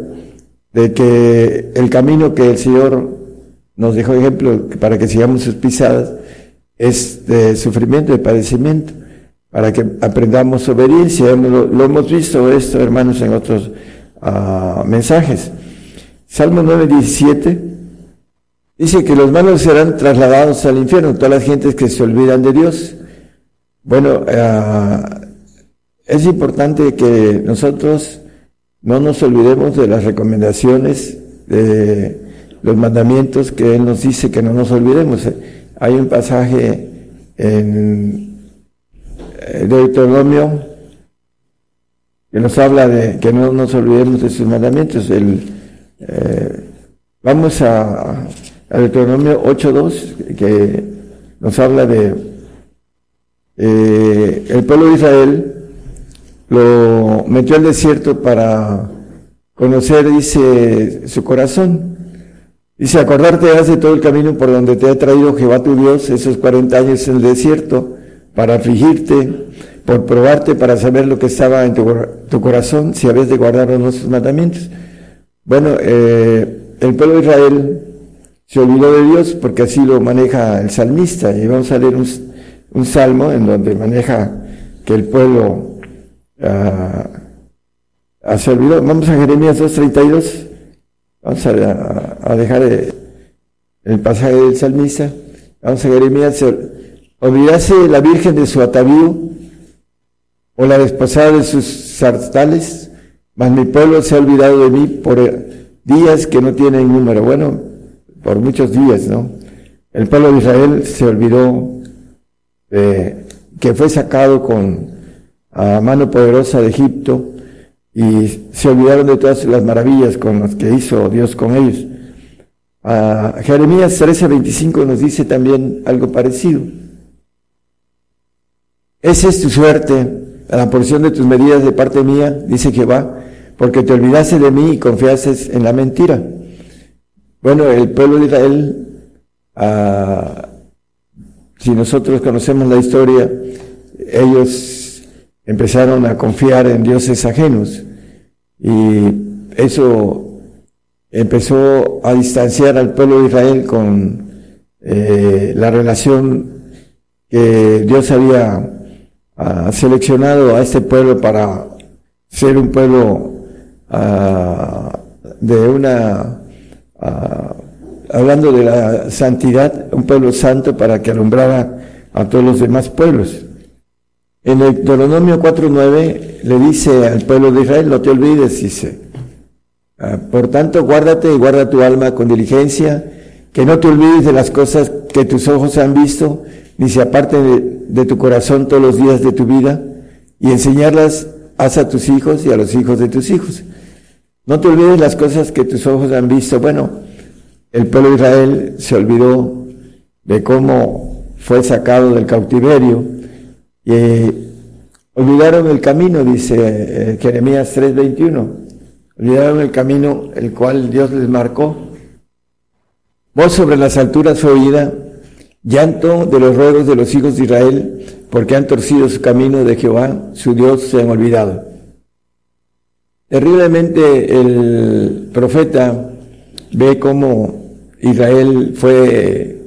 de que el camino que el Señor nos dejó ejemplo para que sigamos sus pisadas es de sufrimiento, de padecimiento, para que aprendamos obediencia. Lo, lo hemos visto esto, hermanos, en otros ah, mensajes. Salmo 9, 17 dice que los malos serán trasladados al infierno, todas las gentes que se olvidan de Dios. Bueno, ah, es importante que nosotros no nos olvidemos de las recomendaciones, de los mandamientos que Él nos dice que no nos olvidemos. Hay un pasaje en Deuteronomio que nos habla de que no nos olvidemos de sus mandamientos. El, eh, vamos a, a Deuteronomio 8.2 que nos habla de eh, el pueblo de Israel lo metió al desierto para conocer, dice, su corazón. Dice, acordarte de todo el camino por donde te ha traído Jehová tu Dios esos 40 años en el desierto, para afligirte, por probarte, para saber lo que estaba en tu, cor- tu corazón, si habías de guardar no sus mandamientos. Bueno, eh, el pueblo de Israel se olvidó de Dios porque así lo maneja el salmista. Y vamos a leer un, salmo en donde maneja que el pueblo ah, ah, se olvidó. Vamos a Jeremías 2.32. Vamos a, dejar eh, el pasaje del salmista. Vamos a Jeremías. Se- Olvidase la virgen de su atavío o la desposada de sus sartales, mas mi pueblo se ha olvidado de mí por eh, días que no tienen número. Bueno, por muchos días, ¿no? El pueblo de Israel se olvidó que fue sacado con mano poderosa de Egipto y se olvidaron de todas las maravillas con las que hizo Dios con ellos. Ah, Jeremías 13:25 nos dice también algo parecido. Esa es tu suerte, la porción de tus medidas de parte mía, dice Jehová, porque te olvidaste de mí y confiaste en la mentira. Bueno, el pueblo de Israel, ah, si nosotros conocemos la historia, ellos empezaron a confiar en dioses ajenos y eso empezó a distanciar al pueblo de Israel con eh, la relación que Dios había ah, seleccionado a este pueblo para ser un pueblo ah, de una, ah, hablando de la santidad, un pueblo santo para que alumbrara a todos los demás pueblos. En el Deuteronomio 4.9 le dice al pueblo de Israel, no te olvides, dice, ah, por tanto guárdate y guarda tu alma con diligencia, que no te olvides de las cosas que tus ojos han visto, ni se aparten de, de tu corazón todos los días de tu vida, y enseñarlas haz a tus hijos y a los hijos de tus hijos. No te olvides las cosas que tus ojos han visto. Bueno, el pueblo de Israel se olvidó de cómo fue sacado del cautiverio y eh, olvidaron el camino, dice eh, Jeremías 3:21. Olvidaron el camino el cual Dios les marcó. Voz sobre las alturas oída, llanto de los ruegos de los hijos de Israel, porque han torcido su camino de Jehová, su Dios, se han olvidado. Terriblemente el profeta ve cómo Israel fue,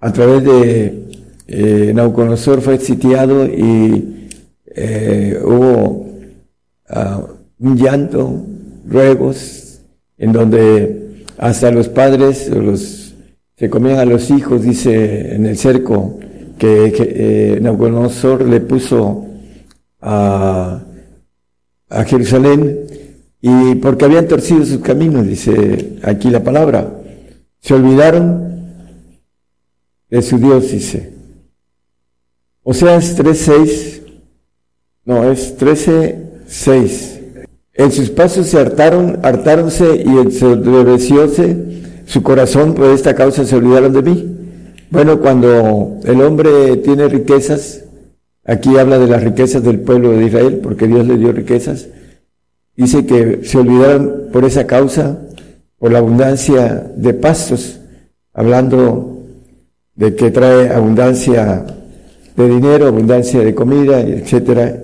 a través de eh, Nauconosor, fue sitiado y eh, hubo ah, un llanto, ruegos, en donde hasta los padres los, se comían a los hijos, dice en el cerco, que, que eh, Nabucodonosor le puso a, a Jerusalén y porque habían torcido sus caminos, dice aquí la palabra. Se olvidaron de su Dios, dice. Oseas 3.6, no, es 13.6. En sus pasos se hartaron, hartáronse y ensoberbecióse su corazón, por esta causa se olvidaron de mí. Bueno, cuando el hombre tiene riquezas, aquí habla de las riquezas del pueblo de Israel, porque Dios le dio riquezas, dice que se olvidaron por esa causa, por la abundancia de pastos, hablando de que trae abundancia de dinero, abundancia de comida, etcétera,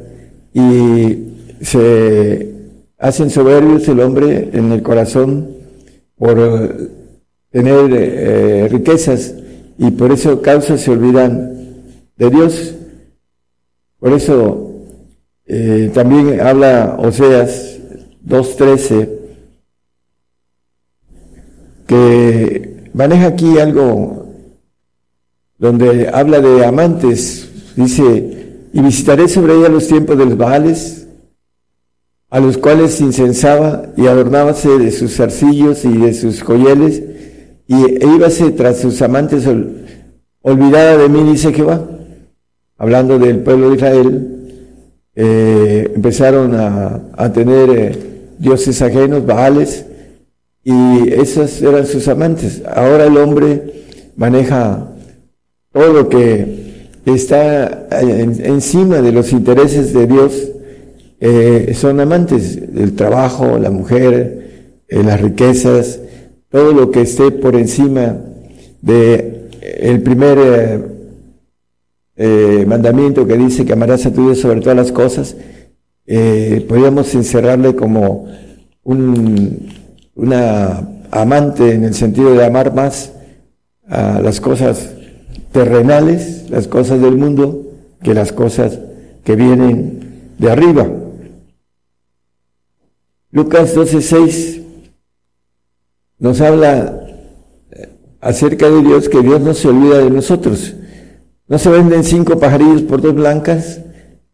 y se hacen soberbios el hombre en el corazón por tener eh, riquezas y por eso causa se olvidan de Dios. Por eso eh, también habla Oseas 2.13 que maneja aquí algo donde habla de amantes, dice, y visitaré sobre ella los tiempos de los Baales, a los cuales incensaba y adornábase de sus zarcillos y de sus joyeles, y e íbase tras sus amantes ol- olvidada de mí, dice Jehová. Hablando del pueblo de Israel, eh, empezaron a, a tener eh, dioses ajenos, Baales, y esos eran sus amantes. Ahora el hombre maneja todo lo que está en- encima de los intereses de Dios, eh, son amantes del trabajo, la mujer, eh, las riquezas, todo lo que esté por encima de eh, el primer eh, eh, mandamiento que dice que amarás a tu Dios sobre todas las cosas, podríamos encerrarle como un, una amante en el sentido de amar más a las cosas terrenales, las cosas del mundo, que las cosas que vienen de arriba. Lucas 12:6 nos habla eh, acerca de Dios, que Dios no se olvida de nosotros. No se venden cinco pajarillos por dos blancas,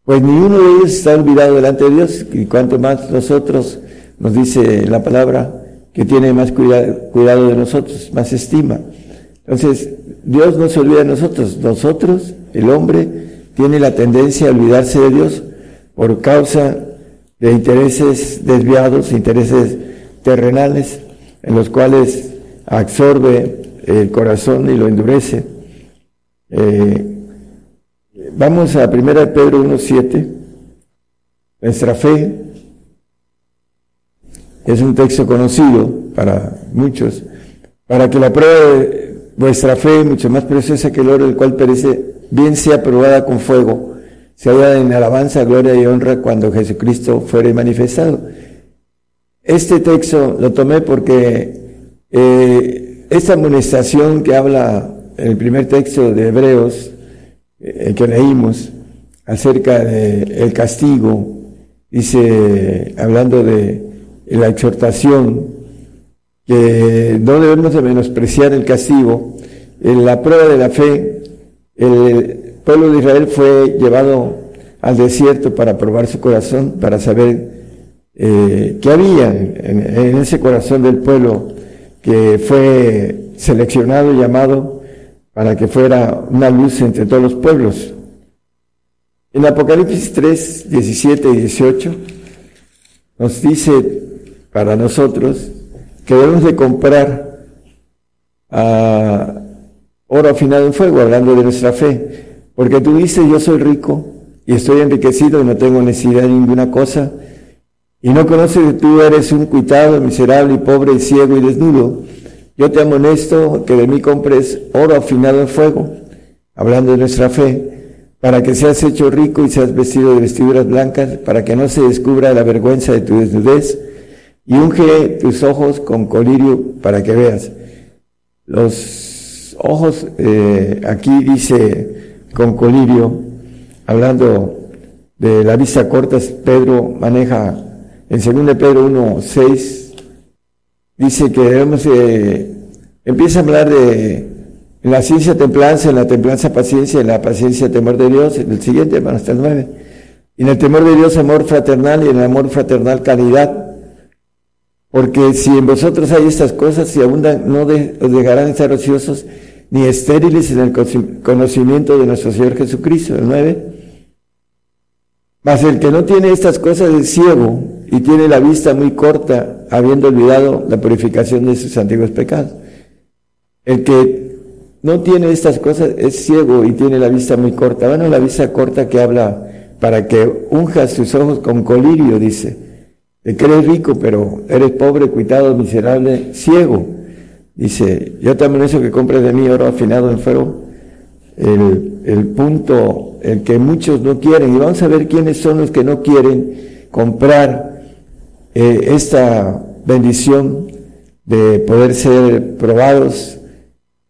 pues ni uno de ellos está olvidado delante de Dios, y cuanto más nosotros, nos dice la palabra, que tiene más cuida- cuidado de nosotros, más estima. Entonces, Dios no se olvida de nosotros. Nosotros, el hombre, tiene la tendencia a olvidarse de Dios por causa de intereses desviados, intereses terrenales, en los cuales absorbe el corazón y lo endurece. Eh, vamos a 1 Pedro 1.7. Nuestra fe es un texto conocido para muchos, para que la prueba de vuestra fe, mucho más preciosa que el oro, el cual perece, bien sea probada con fuego, se halla en alabanza, gloria y honra cuando Jesucristo fuere manifestado. Este texto lo tomé porque eh, esta amonestación que habla el primer texto de Hebreos, eh, que leímos, acerca del castigo, dice, hablando de la exhortación, que no debemos de menospreciar el castigo, en la prueba de la fe, el pueblo de Israel fue llevado al desierto para probar su corazón, para saber eh, qué había en, en ese corazón del pueblo que fue seleccionado y llamado para que fuera una luz entre todos los pueblos. En Apocalipsis 3, 17 y 18 nos dice para nosotros que debemos de comprar a oro afinado en fuego, hablando de nuestra fe, porque tú dices yo soy rico y estoy enriquecido y no tengo necesidad de ninguna cosa, y no conoces que tú eres un cuitado, miserable y pobre y ciego y desnudo. Yo te amonesto que de mí compres oro afinado en fuego, hablando de nuestra fe, para que seas hecho rico y seas vestido de vestiduras blancas, para que no se descubra la vergüenza de tu desnudez, y unge tus ojos con colirio para que veas. Los ojos, eh, aquí dice con colirio, hablando de la vista corta, Pedro maneja en 2 Pedro 1, 6, dice que debemos, eh, empieza a hablar de la ciencia templanza, en la templanza paciencia, en la paciencia temor de Dios, en el siguiente, bueno, hasta el 9. Y en el temor de Dios amor fraternal y en el amor fraternal caridad. Porque si en vosotros hay estas cosas, si abundan, no de- os dejarán estar ociosos ni estériles en el conocimiento de nuestro Señor Jesucristo. El 9. Mas el que no tiene estas cosas es ciego y tiene la vista muy corta, habiendo olvidado la purificación de sus antiguos pecados. El que no tiene estas cosas, es ciego y tiene la vista muy corta. Bueno, la vista corta que habla para que unjas tus ojos con colirio, dice. De que eres rico, pero eres pobre, cuitado, miserable, ciego. Dice, yo también eso que compres de mí oro afinado en fuego, el, el punto, el que muchos no quieren, y vamos a ver quiénes son los que no quieren comprar eh, esta bendición de poder ser probados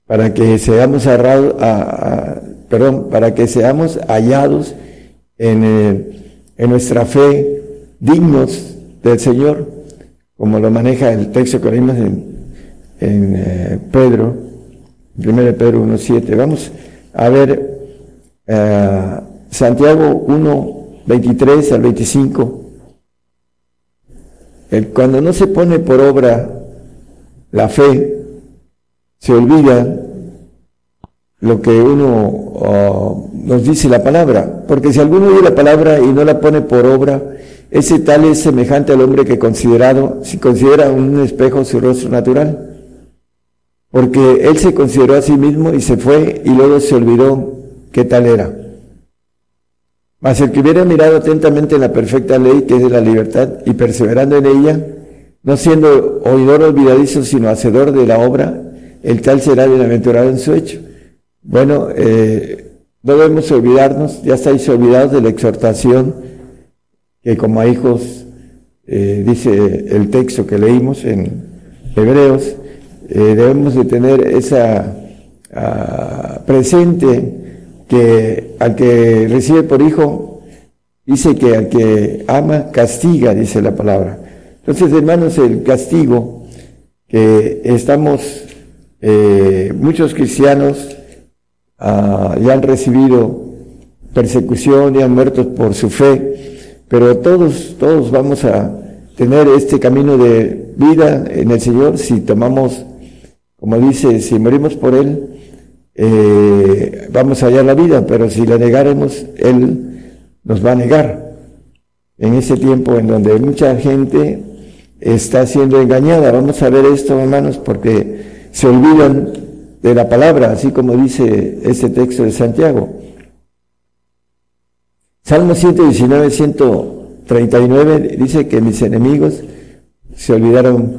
para que seamos arrados, a- a- perdón, para que seamos hallados en, eh, en nuestra fe dignos del Señor, como lo maneja el texto que leímos en, en eh, Pedro, 1 Pedro 1.7. Vamos a ver eh, Santiago 1, 23 al 25. Cuando no se pone por obra la fe, se olvida lo que uno oh, nos dice la palabra. Porque si alguno oye la palabra y no la pone por obra, ese tal es semejante al hombre que considerado, si considera un espejo su rostro natural. Porque él se consideró a sí mismo y se fue y luego se olvidó qué tal era. Mas el que hubiera mirado atentamente en la perfecta ley, que es de la libertad, y perseverando en ella, no siendo oidor olvidadizo, sino hacedor de la obra, el tal será bienaventurado en su hecho. Bueno, eh, no debemos olvidarnos, ya estáis olvidados de la exhortación que como hijos, eh, dice el texto que leímos en Hebreos, eh, debemos de tener esa ah, presente que al que recibe por hijo, dice que al que ama, castiga, dice la palabra. Entonces, hermanos, el castigo que estamos, eh, muchos cristianos ah, ya han recibido persecución y han muerto por su fe, pero todos, todos vamos a tener este camino de vida en el Señor si tomamos, como dice, si morimos por Él, eh, vamos a hallar la vida, pero si la negaremos, Él nos va a negar. En ese tiempo en donde mucha gente está siendo engañada, vamos a ver esto, hermanos, porque se olvidan de la palabra, así como dice este texto de Santiago. Salmo 119, 139 dice que mis enemigos se olvidaron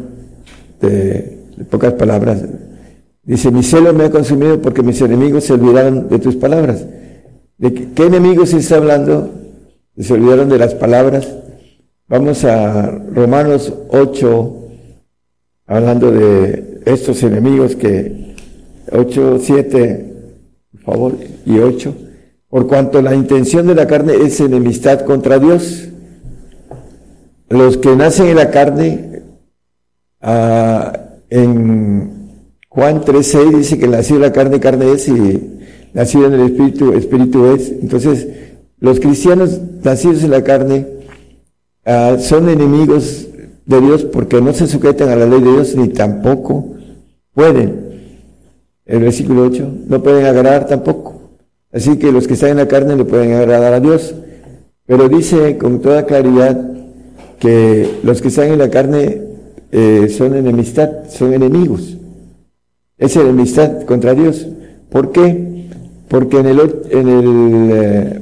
de pocas palabras. Dice, mi celo me ha consumido porque mis enemigos se olvidaron de tus palabras. ¿De qué, enemigos está hablando? Se olvidaron de las palabras. Vamos a Romanos 8, hablando de estos enemigos que 8, 7, por favor, y 8. Por cuanto la intención de la carne es enemistad contra Dios. Los que nacen en la carne, ah, en Juan 3.6 dice que nacido la carne, carne es, y nacido en el espíritu, espíritu es. Entonces, los cristianos nacidos en la carne ah, son enemigos de Dios porque no se sujetan a la ley de Dios ni tampoco pueden. El versículo 8, no pueden agradar tampoco. Así que los que están en la carne le pueden agradar a Dios. Pero dice con toda claridad que los que están en la carne eh, son enemistad, son enemigos. Es enemistad contra Dios. ¿Por qué? Porque en el, eh,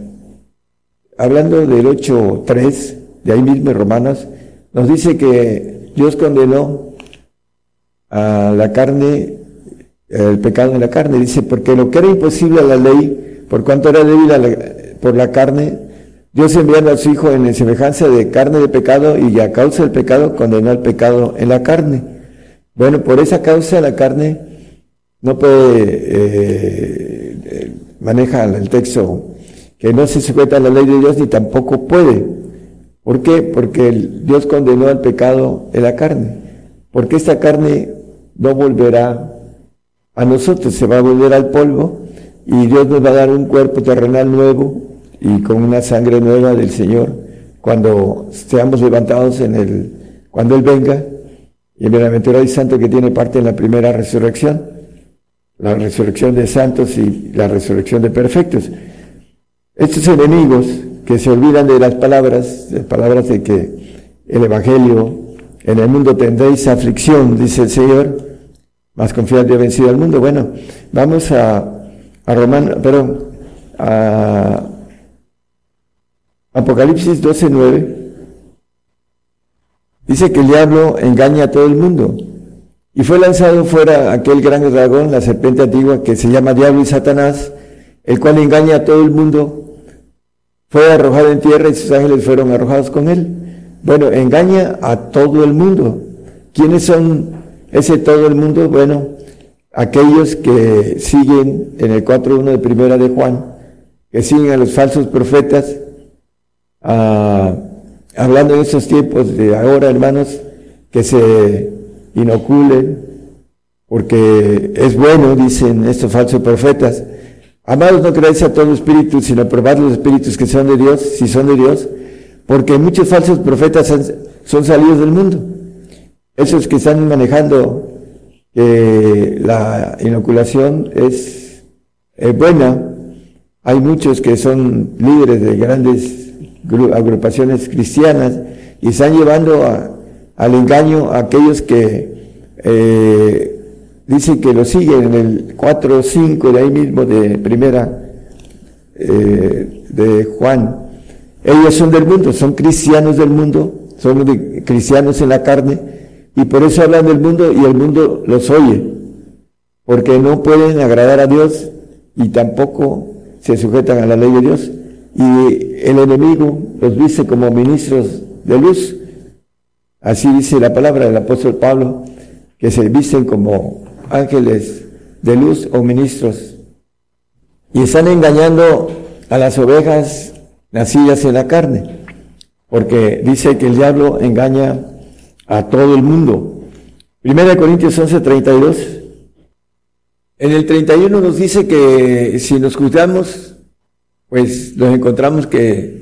hablando del 8.3, de ahí mismo Romanos, nos dice que Dios condenó a la carne, el pecado en la carne. Dice, porque lo que era imposible a la ley, por cuanto era débil por la carne, Dios enviando a su Hijo en semejanza de carne de pecado y a causa del pecado condenó al pecado en la carne. Bueno, por esa causa la carne no puede, eh, eh, maneja el texto que no se sujeta a la ley de Dios ni tampoco puede. ¿Por qué? Porque Dios condenó al pecado en la carne. Porque esta carne no volverá a nosotros, se va a volver al polvo y Dios nos va a dar un cuerpo terrenal nuevo y con una sangre nueva del Señor cuando seamos levantados en el, cuando Él venga y el bienaventurado y santo que tiene parte en la primera resurrección, la resurrección de santos y la resurrección de perfectos. Estos enemigos que se olvidan de las palabras, de palabras de que el Evangelio, en el mundo tendréis aflicción, dice el Señor, más confiable ha vencido al mundo. Bueno, vamos a, a Romano, perdón, a Apocalipsis 12:9. Dice que el diablo engaña a todo el mundo. Y fue lanzado fuera aquel gran dragón, la serpiente antigua, que se llama Diablo y Satanás, el cual engaña a todo el mundo. Fue arrojado en tierra y sus ángeles fueron arrojados con él. Bueno, engaña a todo el mundo. ¿Quiénes son ese todo el mundo? Bueno, aquellos que siguen en el 4.1 de Primera de Juan, que siguen a los falsos profetas, ah, hablando en estos tiempos de ahora, hermanos, que se inoculen, porque es bueno, dicen estos falsos profetas. Amados, no creáis a todo espíritu, sino probad los espíritus que son de Dios, si son de Dios, porque muchos falsos profetas son salidos del mundo. Esos que están manejando que la inoculación es, buena. Hay muchos que son líderes de grandes gru- agrupaciones cristianas y están llevando a- al engaño a aquellos que eh, dicen que lo siguen en el 4 o 5 de ahí mismo de primera eh, de Juan. Ellos son del mundo, son cristianos del mundo, son de- cristianos en la carne y por eso hablan del mundo y el mundo los oye, porque no pueden agradar a Dios y tampoco se sujetan a la ley de Dios. Y el enemigo los dice como ministros de luz. Así dice la palabra del apóstol Pablo, que se visten como ángeles de luz o ministros. Y están engañando a las ovejas nacidas en la carne, porque dice que el diablo engaña a todo el mundo. Primera Corintios 11, 32. En el 31 nos dice que si nos juzgamos, pues nos encontramos que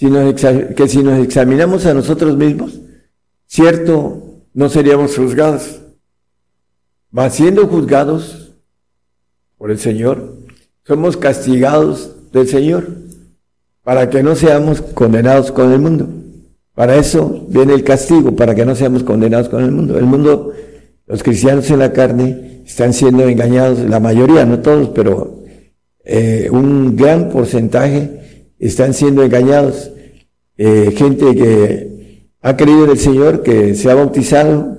si nos, que si nos examinamos a nosotros mismos, cierto, no seríamos juzgados. Va siendo juzgados por el Señor, somos castigados del Señor para que no seamos condenados con el mundo. Para eso viene el castigo, para que no seamos condenados con el mundo. El mundo, los cristianos en la carne, están siendo engañados, la mayoría, no todos, pero eh, un gran porcentaje están siendo engañados. Eh, gente que ha creído en el Señor, que se ha bautizado,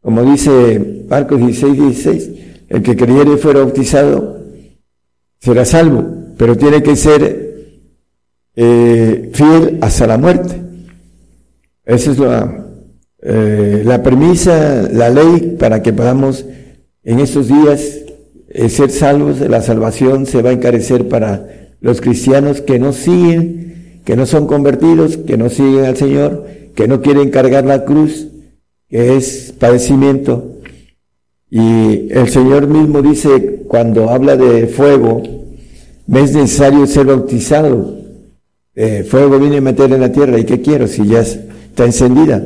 como dice Marcos 16, 16, el que creyere y fuera bautizado será salvo, pero tiene que ser eh, fiel hasta la muerte. Esa es la, eh, la premisa, la ley para que podamos en estos días eh, ser salvos. La salvación se va a encarecer para los cristianos que no siguen, que no son convertidos, que no siguen al Señor, que no quieren cargar la cruz, que es padecimiento. Y el Señor mismo dice, cuando habla de fuego, me es necesario ser bautizado. Eh, fuego viene a meter en la tierra, ¿y qué quiero si ya está encendida?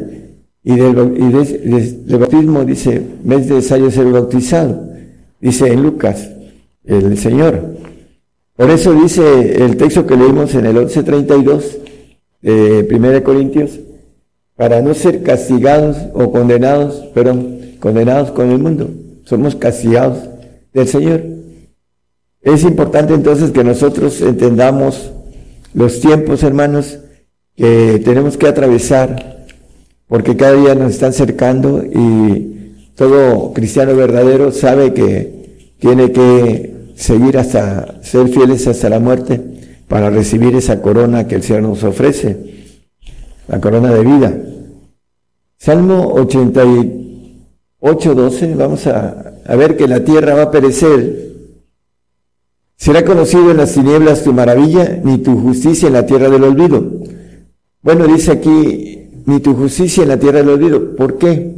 Y del, y de- de- bautismo dice, me es necesario ser bautizado. Dice en Lucas, el Señor. Por eso dice el texto que leímos en el 11.32 de 1 Corintios, para no ser castigados o condenados, pero condenados con el mundo. Somos castigados del Señor. Es importante entonces que nosotros entendamos los tiempos, hermanos, que tenemos que atravesar, porque cada día nos están cercando y todo cristiano verdadero sabe que tiene que seguir hasta ser fieles hasta la muerte para recibir esa corona que el Señor nos ofrece, la corona de vida. Salmo 88, 12, vamos a, a ver que la tierra va a perecer. Será conocido en las tinieblas tu maravilla, ni tu justicia en la tierra del olvido. Bueno, dice aquí, ni tu justicia en la tierra del olvido. ¿Por qué?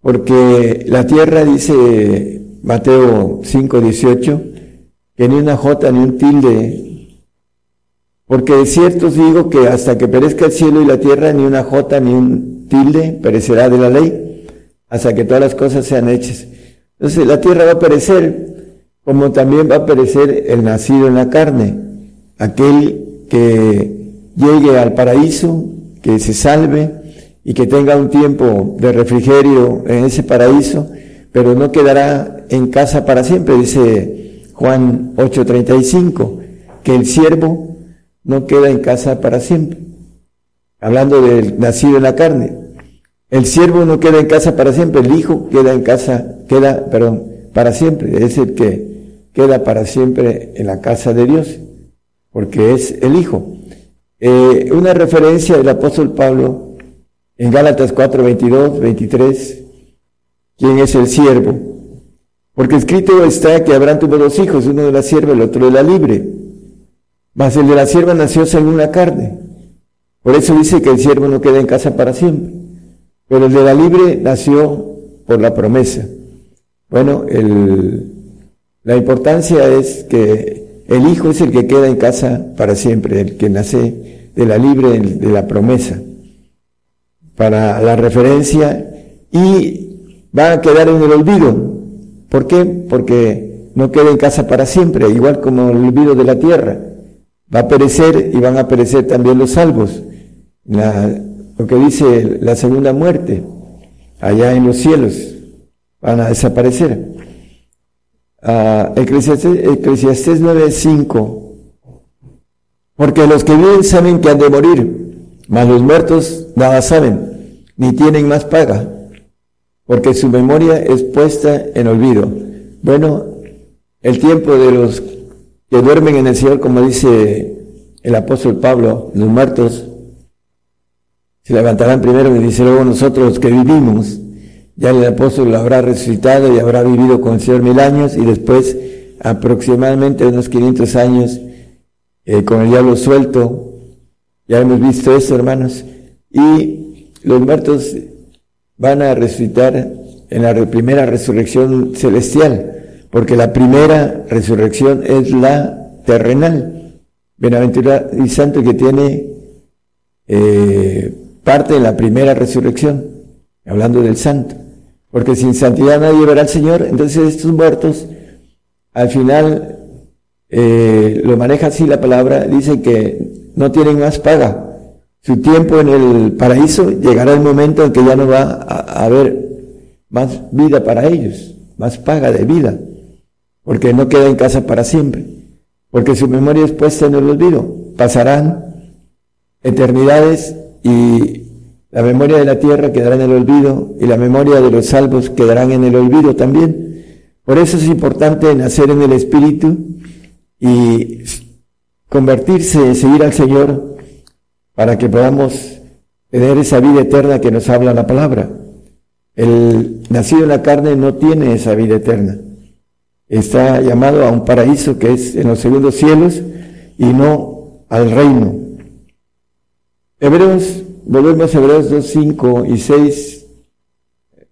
Porque la tierra, dice Mateo 5, 18, que ni una jota ni un tilde. Porque de cierto os digo que hasta que perezca el cielo y la tierra, ni una jota ni un tilde perecerá de la ley, hasta que todas las cosas sean hechas. Entonces la tierra va a perecer, como también va a perecer el nacido en la carne, aquel que llegue al paraíso, que se salve y que tenga un tiempo de refrigerio en ese paraíso, pero no quedará en casa para siempre, dice Juan 8:35, que el siervo no queda en casa para siempre. Hablando del nacido en la carne. El siervo no queda en casa para siempre, el hijo queda en casa, queda, perdón, para siempre, es el que queda para siempre en la casa de Dios, porque es el hijo. Eh, una referencia del apóstol Pablo en Gálatas 4, 22, 23, ¿quién es el siervo? Porque escrito está que Abraham tuvo dos hijos, uno de la sierva y el otro de la libre. Mas el de la sierva nació según la carne. Por eso dice que el siervo no queda en casa para siempre. Pero el de la libre nació por la promesa. Bueno, el, la importancia es que el hijo es el que queda en casa para siempre, el que nace de la libre, de la promesa. Para la referencia y va a quedar en el olvido. ¿Por qué? Porque no queda en casa para siempre, igual como el olvido de la tierra. Va a perecer y van a perecer también los salvos. Lo que dice la segunda muerte, allá en los cielos, van a desaparecer. Uh, Eclesiastés, Eclesiastés 9:5, porque los que viven saben que han de morir, mas los muertos nada saben, ni tienen más paga, porque su memoria es puesta en olvido. Bueno, el tiempo de los que duermen en el Señor, como dice el apóstol Pablo, los muertos se levantarán primero y dice luego nosotros que vivimos, ya el apóstol lo habrá resucitado y habrá vivido con el Señor mil años y después aproximadamente unos 500 años eh, con el diablo suelto. Ya hemos visto eso, hermanos. Y los muertos van a resucitar en la primera resurrección celestial, porque la primera resurrección es la terrenal. Bienaventurado y santo que tiene eh, parte de la primera resurrección, hablando del santo. Porque sin santidad nadie verá al Señor, entonces estos muertos, al final, eh, lo maneja así la palabra, dice que no tienen más paga. Su tiempo en el paraíso llegará el momento en que ya no va a, haber más vida para ellos, más paga de vida, porque no queda en casa para siempre, porque su memoria es puesta en el olvido. Pasarán eternidades y la memoria de la tierra quedará en el olvido y la memoria de los salvos quedarán en el olvido también. Por eso es importante nacer en el Espíritu y convertirse, seguir al Señor para que podamos tener esa vida eterna que nos habla la palabra. El nacido en la carne no tiene esa vida eterna. Está llamado a un paraíso que es en los segundos cielos y no al reino. Hebreos, volvemos a Hebreos 2, 5 y 6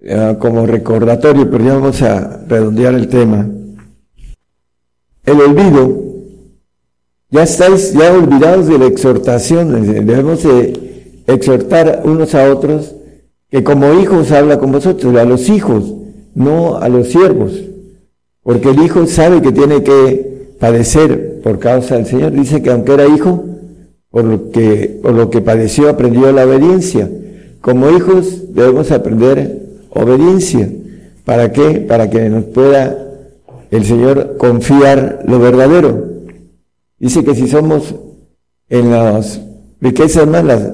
eh, como recordatorio, pero ya vamos a redondear el tema. El olvido, ya estáis ya olvidados de la exhortación, debemos de exhortar unos a otros, que como hijos habla con vosotros, a los hijos, no a los siervos, porque el hijo sabe que tiene que padecer por causa del Señor. Dice que aunque era hijo, por lo que, por lo que padeció aprendió la obediencia. Como hijos debemos aprender obediencia. ¿Para qué? Para que nos pueda el Señor confiar lo verdadero. Dice que si somos en las riquezas malas,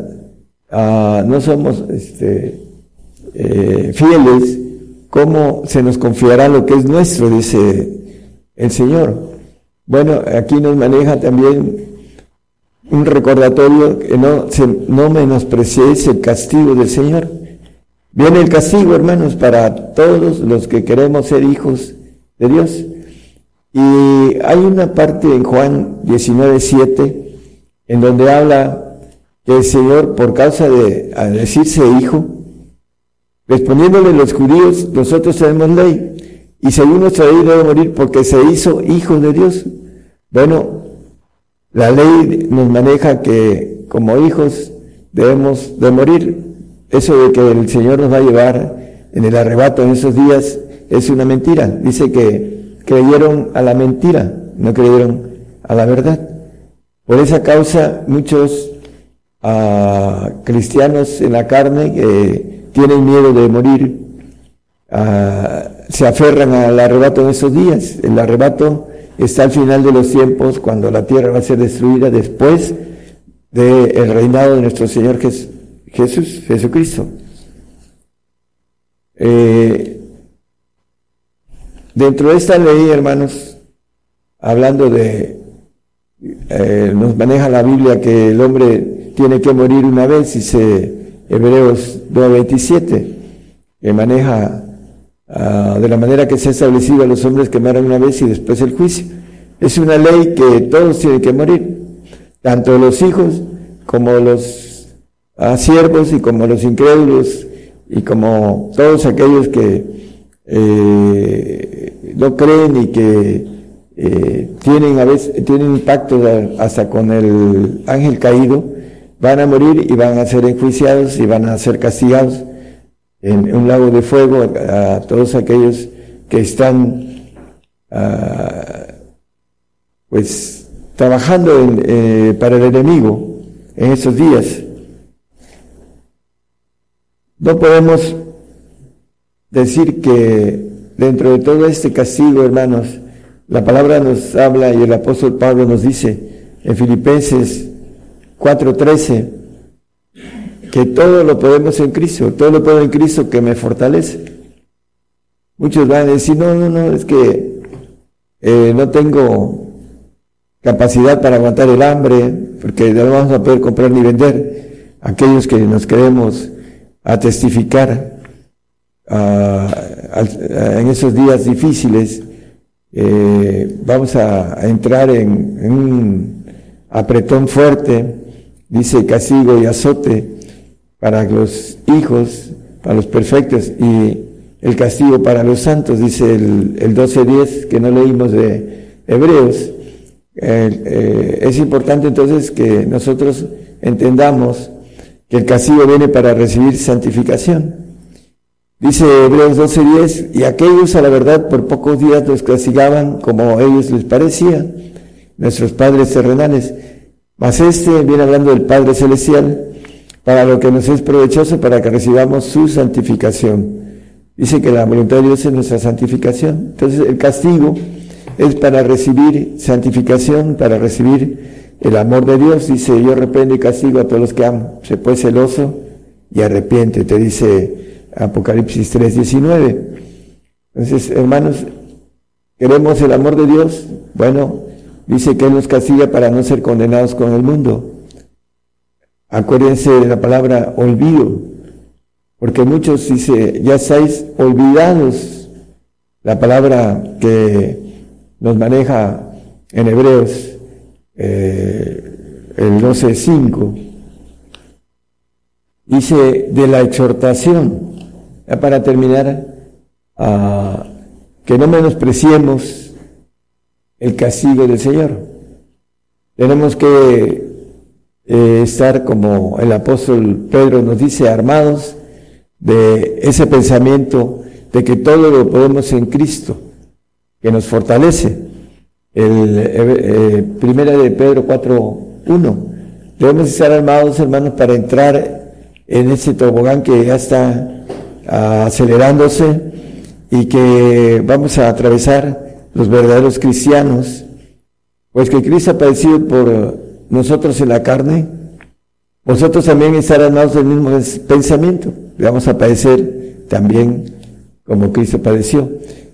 ah, no somos este, eh, fieles, ¿cómo se nos confiará lo que es nuestro? Dice el Señor. Bueno, aquí nos maneja también un recordatorio que no, se, no menospreciéis el castigo del Señor. Viene el castigo, hermanos, para todos los que queremos ser hijos de Dios. Y hay una parte en Juan 19, 7, en donde habla que el Señor, por causa de decirse hijo, respondiéndole los judíos, nosotros tenemos ley, y según nuestra ley debe morir porque se hizo hijo de Dios. Bueno, la ley nos maneja que como hijos debemos de morir. Eso de que el Señor nos va a llevar en el arrebato en esos días es una mentira. Dice que creyeron a la mentira, no creyeron a la verdad. Por esa causa muchos ah, cristianos en la carne que tienen miedo de morir, ah, se aferran al arrebato en esos días. El arrebato está al final de los tiempos, cuando la tierra va a ser destruida después del reinado de nuestro Señor Jes- Jesús, Jesucristo. Eh, dentro de esta ley, hermanos, hablando de, eh, nos maneja la Biblia que el hombre tiene que morir una vez, dice Hebreos 2.27, que maneja ah, de la manera que se ha establecido a los hombres que una vez y después el juicio. Es una ley que todos tienen que morir, tanto los hijos como los ah, siervos y como los incrédulos y como todos aquellos que eh, no creen y que eh, tienen a veces tienen impacto hasta con el ángel caído, van a morir y van a ser enjuiciados y van a ser castigados en un lago de fuego a, a todos aquellos que están ah, pues trabajando en, eh, para el enemigo en estos días. No podemos decir que dentro de todo este castigo, hermanos, la palabra nos habla y el apóstol Pablo nos dice en Filipenses 4:13 que todo lo podemos en Cristo, todo lo puedo en Cristo que me fortalece. Muchos van a decir, no, no, no, es que eh, no tengo capacidad para aguantar el hambre, porque no vamos a poder comprar ni vender. Aquellos que nos queremos a testificar ah, en esos días difíciles, eh, vamos a, entrar en, un apretón fuerte, dice castigo y azote para los hijos, para los perfectos, y el castigo para los santos, dice el, el 12.10 que no leímos de Hebreos. Eh, eh, es importante entonces que nosotros entendamos que el castigo viene para recibir santificación. Dice Hebreos 12:10, y aquellos a la verdad por pocos días los castigaban como a ellos les parecía, nuestros padres terrenales. Mas este viene hablando del Padre Celestial, para lo que nos es provechoso, para que recibamos su santificación. Dice que la voluntad de Dios es nuestra santificación. Entonces el castigo es para recibir santificación, para recibir el amor de Dios. Dice, yo reprendo y castigo a todos los que amo. Se puede celoso y arrepiente, te dice Apocalipsis 3:19. Entonces, hermanos, queremos el amor de Dios. Bueno, dice que nos castiga para no ser condenados con el mundo. Acuérdense de la palabra olvido, porque muchos dice, ya estáis olvidados. La palabra que nos maneja en Hebreos eh, el 12.5 dice de la exhortación, para terminar, ah, que no menospreciemos el castigo del Señor. Tenemos que eh, estar como el apóstol Pedro nos dice, armados de ese pensamiento de que todo lo podemos en Cristo, que nos fortalece. El, eh, eh, primera de Pedro 4.1. Debemos estar armados, hermanos, para entrar en ese tobogán que ya está acelerándose y que vamos a atravesar los verdaderos cristianos, pues que Cristo ha padecido por nosotros en la carne, vosotros también estar armados del mismo pensamiento, vamos a padecer también como Cristo padeció.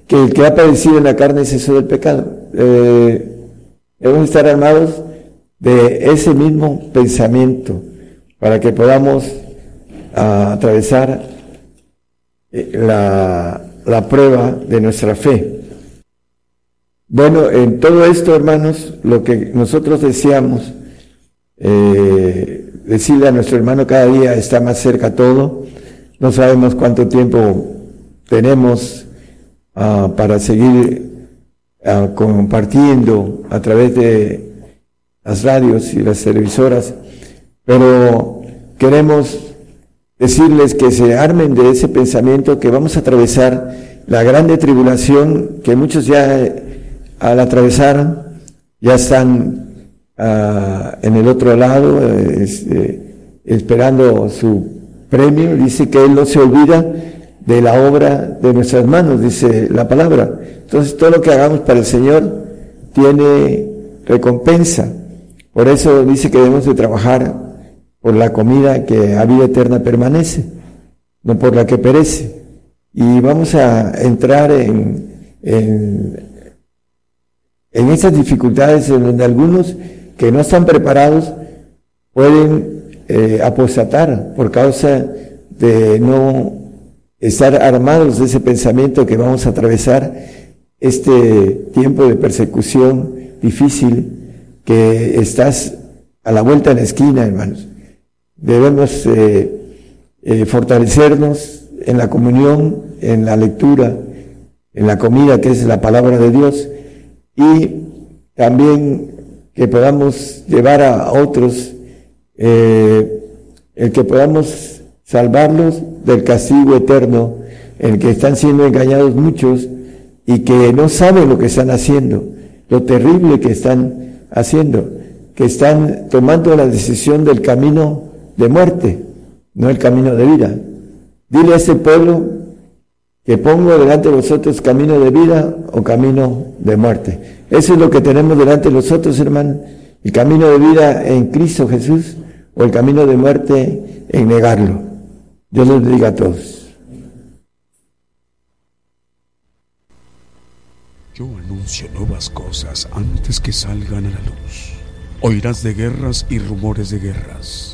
Que el que ha padecido en la carne es eso del pecado. Eh, debemos estar armados de ese mismo pensamiento para que podamos ah, atravesar la, la prueba de nuestra fe. Bueno, en todo esto, hermanos, lo que nosotros deseamos, eh, decirle a nuestro hermano cada día está más cerca todo, no sabemos cuánto tiempo tenemos ah, para seguir ah, compartiendo a través de las radios y las televisoras, pero queremos decirles que se armen de ese pensamiento que vamos a atravesar la grande tribulación que muchos ya eh, al atravesar ya están ah, en el otro lado eh, este, esperando su premio. Dice que Él no se olvida de la obra de nuestras manos, dice la palabra. Entonces todo lo que hagamos para el Señor tiene recompensa. Por eso dice que debemos de trabajar por la comida que a vida eterna permanece, no por la que perece. Y vamos a entrar en, en, esas dificultades en donde algunos que no están preparados pueden eh, apostatar por causa de no estar armados de ese pensamiento que vamos a atravesar este tiempo de persecución difícil que estás a la vuelta de la esquina, hermanos. Debemos eh, eh, fortalecernos en la comunión, en la lectura, en la comida que es la palabra de Dios y también que podamos llevar a otros, eh, el que podamos salvarlos del castigo eterno, en el que están siendo engañados muchos y que no saben lo que están haciendo, lo terrible que están haciendo, que están tomando la decisión del camino de muerte, no el camino de vida. Dile a ese pueblo que pongo delante de vosotros camino de vida o camino de muerte. Eso es lo que tenemos delante de nosotros, hermano. El camino de vida en Cristo Jesús o el camino de muerte en negarlo. Dios les diga a todos. Yo anuncio nuevas cosas antes que salgan a la luz. Oirás de guerras y rumores de guerras,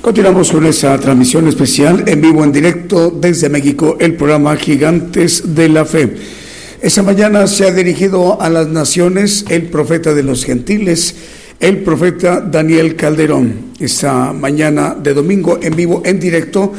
Continuamos con esa transmisión especial en vivo, en directo desde México, el programa Gigantes de la Fe. Esa mañana se ha dirigido a las naciones el profeta de los gentiles, el profeta Daniel Calderón. Esta mañana de domingo en vivo, en directo,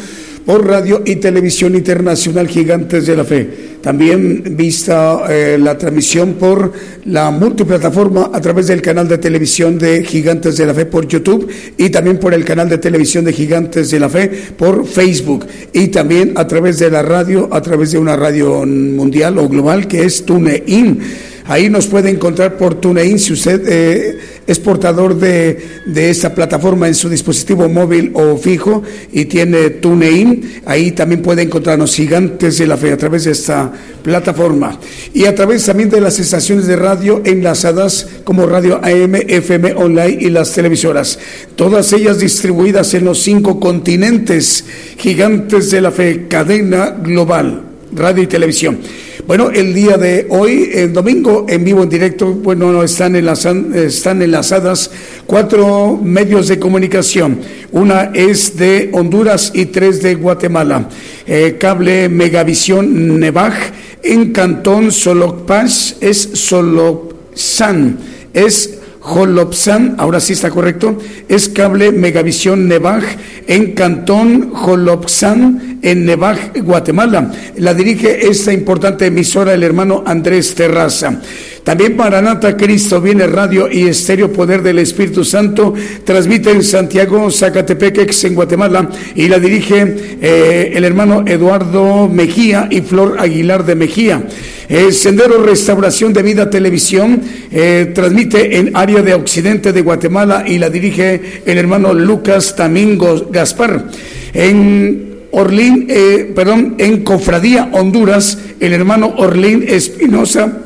por radio y televisión internacional Gigantes de la Fe. También vista eh, la transmisión por la multiplataforma a través del canal de televisión de Gigantes de la Fe por YouTube y también por el canal de televisión de Gigantes de la Fe por Facebook y también a través de la radio, a través de una radio mundial o global que es TuneIn. Ahí nos puede encontrar por TuneIn si usted eh, es portador de, de, esta plataforma en su dispositivo móvil o fijo y tiene TuneIn. Ahí también puede encontrarnos Gigantes de la Fe a través de esta plataforma. Y a través también de las estaciones de radio enlazadas como Radio AM, FM Online y las televisoras. Todas ellas distribuidas en los cinco continentes. Gigantes de la Fe, cadena global, radio y televisión. Bueno, el día de hoy, el domingo, en vivo, en directo, bueno, están, enlazan, están enlazadas cuatro medios de comunicación. Una es de Honduras y tres de Guatemala. Eh, cable Megavisión Nevaj en Cantón Solopaz es Solopsan. Es Jolopsan, ahora sí está correcto, es cable Megavisión Nevaj en Cantón Jolopsan en Nevaj, Guatemala. La dirige esta importante emisora el hermano Andrés Terraza. También Maranata Cristo viene radio y estéreo poder del Espíritu Santo. Transmite en Santiago, Zacatepeque, en Guatemala. Y la dirige eh, el hermano Eduardo Mejía y Flor Aguilar de Mejía. El Sendero Restauración de Vida Televisión eh, transmite en área de Occidente de Guatemala y la dirige el hermano Lucas Tamingo Gaspar. En Orlín, eh, perdón, en Cofradía, Honduras, el hermano Orlín Espinosa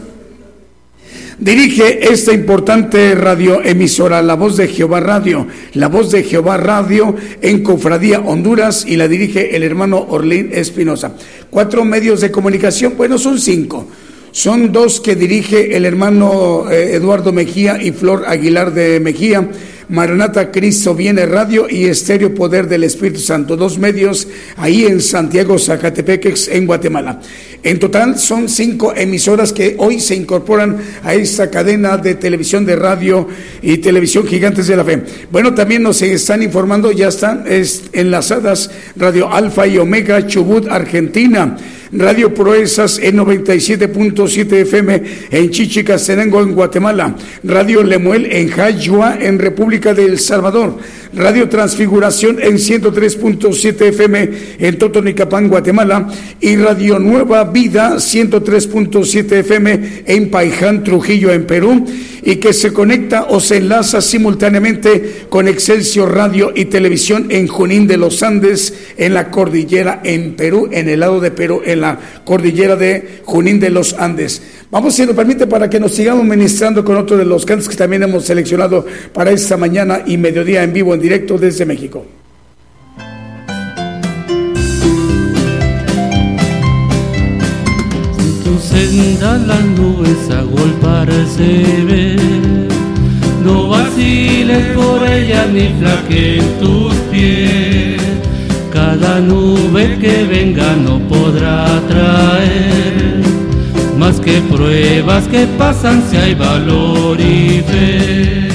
dirige esta importante radioemisora, La Voz de Jehová Radio, La Voz de Jehová Radio en Cofradía, Honduras, y la dirige el hermano Orlín Espinosa. Cuatro medios de comunicación, bueno, son cinco. Son dos que dirige el hermano eh, Eduardo Mejía y Flor Aguilar de Mejía. Maranata Cristo Viene Radio y Estéreo Poder del Espíritu Santo, dos medios ahí en Santiago, Zacatepeques, en Guatemala. En total son cinco emisoras que hoy se incorporan a esta cadena de televisión, de radio y televisión Gigantes de la Fe. Bueno, también nos están informando, ya están es, enlazadas Radio Alfa y Omega Chubut, Argentina. Radio Proezas en 97.7 FM en Chichicastenango, en Guatemala. Radio Lemuel en Jayua, en República de El Salvador. Radio Transfiguración en 103.7 FM en Totonicapán, Guatemala. Y Radio Nueva Vida 103.7 FM en Paiján, Trujillo, en Perú. Y que se conecta o se enlaza simultáneamente con Excelsior Radio y Televisión en Junín de los Andes, en la cordillera en Perú, en el lado de Perú, en la cordillera de Junín de los Andes. Vamos, si nos permite, para que nos sigamos ministrando con otro de los cantos que también hemos seleccionado para esta mañana y mediodía en vivo, en directo desde México. Senda las nubes agolparse ven. No vaciles por ella ni flaqueen tus pies. Cada nube que venga no podrá traer más que pruebas que pasan si hay valor y fe.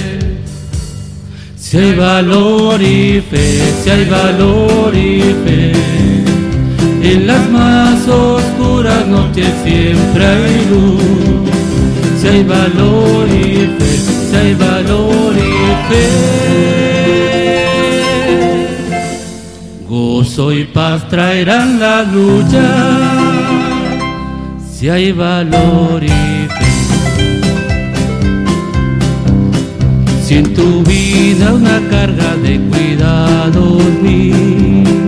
Si hay valor y fe, si hay valor y fe. En las más oscuras noches siempre hay luz. Si hay valor y fe, si hay valor y fe. Gozo y paz traerán la lucha. Si hay valor y fe. Si en tu vida una carga de cuidados mil,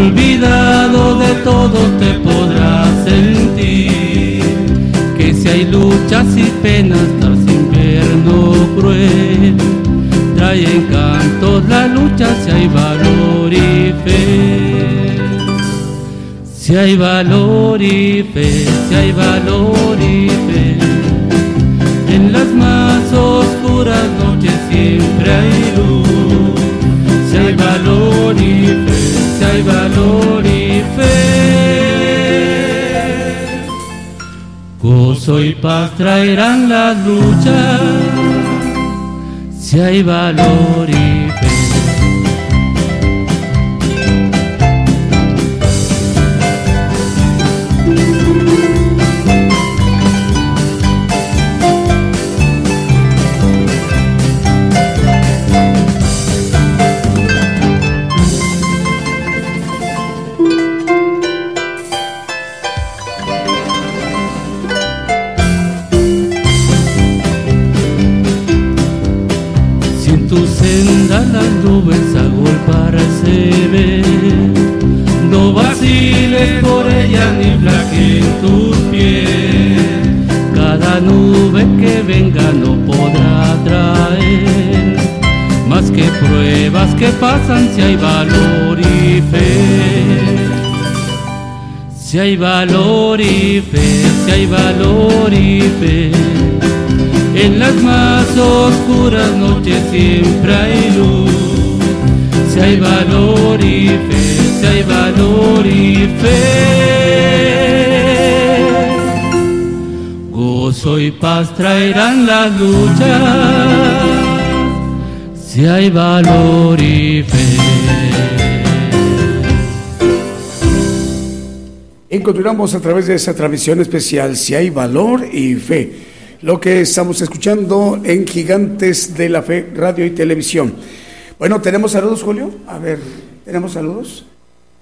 olvidado de todo te podrás sentir. Que si hay luchas y penas tras invierno cruel, trae encantos la lucha si hay valor y fe. Si hay valor y fe, si hay valor y fe, en las más oscuras noches siempre hay luz. Si hay valor y fe, si hay valor gozo y paz traerán las luchas. Si hay valor Si hay valor y fe, si hay valor y fe. En las más oscuras noches siempre hay luz. Si hay valor y fe, si hay valor y fe. Gozo y paz traerán las luchas. Si hay valor y fe. Encontramos a través de esta transmisión especial si hay valor y fe. Lo que estamos escuchando en Gigantes de la Fe, radio y televisión. Bueno, ¿tenemos saludos, Julio? A ver, ¿tenemos saludos?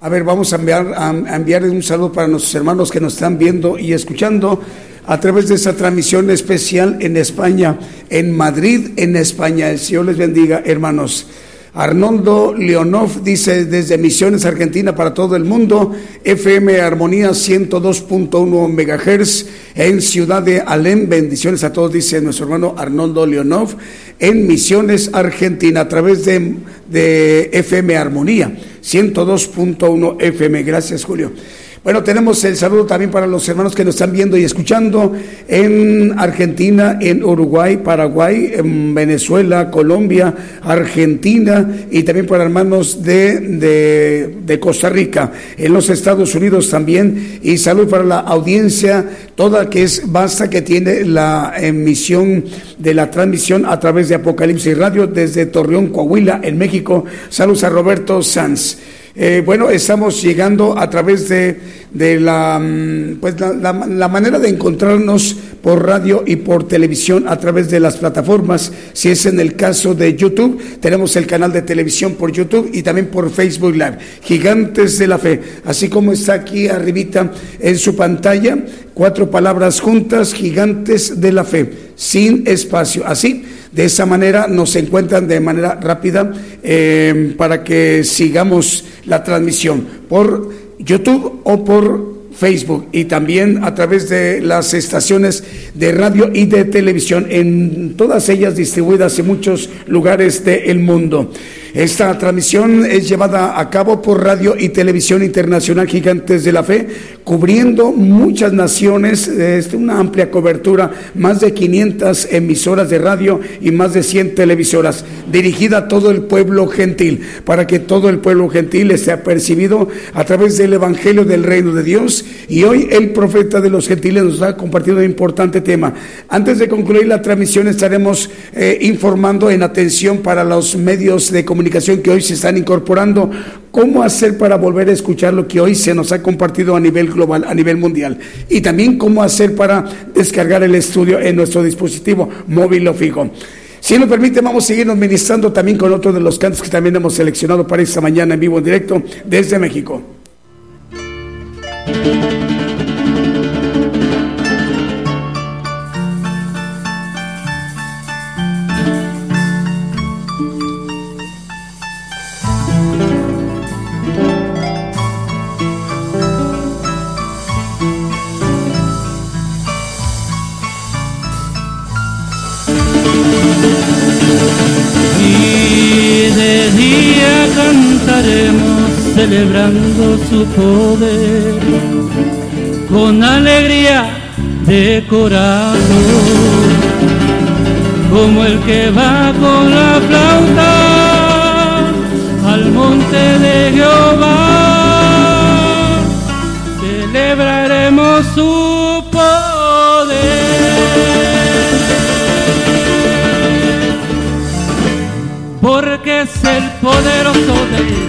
A ver, vamos a enviar, a, a un saludo para nuestros hermanos que nos están viendo y escuchando a través de esta transmisión especial en España, en Madrid, en España. El Señor les bendiga, hermanos. Arnoldo Leonov dice desde Misiones Argentina para todo el mundo, FM Armonía 102.1 MHz en Ciudad de Alem. Bendiciones a todos, dice nuestro hermano Arnoldo Leonov en Misiones Argentina a través de, de FM Armonía 102.1 FM. Gracias, Julio. Bueno, tenemos el saludo también para los hermanos que nos están viendo y escuchando en Argentina, en Uruguay, Paraguay, en Venezuela, Colombia, Argentina y también para hermanos de, de, Costa Rica, en los Estados Unidos también. Y salud para la audiencia, toda que es basta que tiene la emisión de la transmisión a través de Apocalipsis Radio desde Torreón, Coahuila, en México. Saludos a Roberto Sanz. Eh, bueno, estamos llegando a través de, de la, mm, pues la, la- la manera de encontrarnos por radio y por televisión a través de las plataformas. Si es en el caso de YouTube, tenemos el canal de televisión por YouTube y también por Facebook Live. Gigantes de la Fe, así como está aquí arribita en su pantalla, cuatro palabras juntas, Gigantes de la Fe, sin espacio. Así, de esa manera nos encuentran de manera rápida eh, para que sigamos la transmisión por YouTube o por Facebook y también a través de las estaciones de radio y de televisión, en todas ellas distribuidas en muchos lugares del mundo. Esta transmisión es llevada a cabo por Radio y Televisión Internacional Gigantes de la Fe, cubriendo muchas naciones, es una amplia cobertura, más de 500 emisoras de radio y más de 100 televisoras, dirigida a todo el pueblo gentil, para que todo el pueblo gentil esté apercibido a través del Evangelio del Reino de Dios. Y hoy el profeta de los gentiles nos ha compartido un importante tema. Antes de concluir la transmisión estaremos eh, informando en atención para los medios de comunicación que hoy se están incorporando, cómo hacer para volver a escuchar lo que hoy se nos ha compartido a nivel global, a nivel mundial, y también cómo hacer para descargar el estudio en nuestro dispositivo móvil o fijo. Si nos permite, vamos a seguirnos ministrando también con otro de los cantos que también hemos seleccionado para esta mañana en vivo en directo desde México. Celebrando su poder con alegría de corazón, como el que va con la flauta al monte de Jehová. Celebraremos su poder. porque es el poderoso de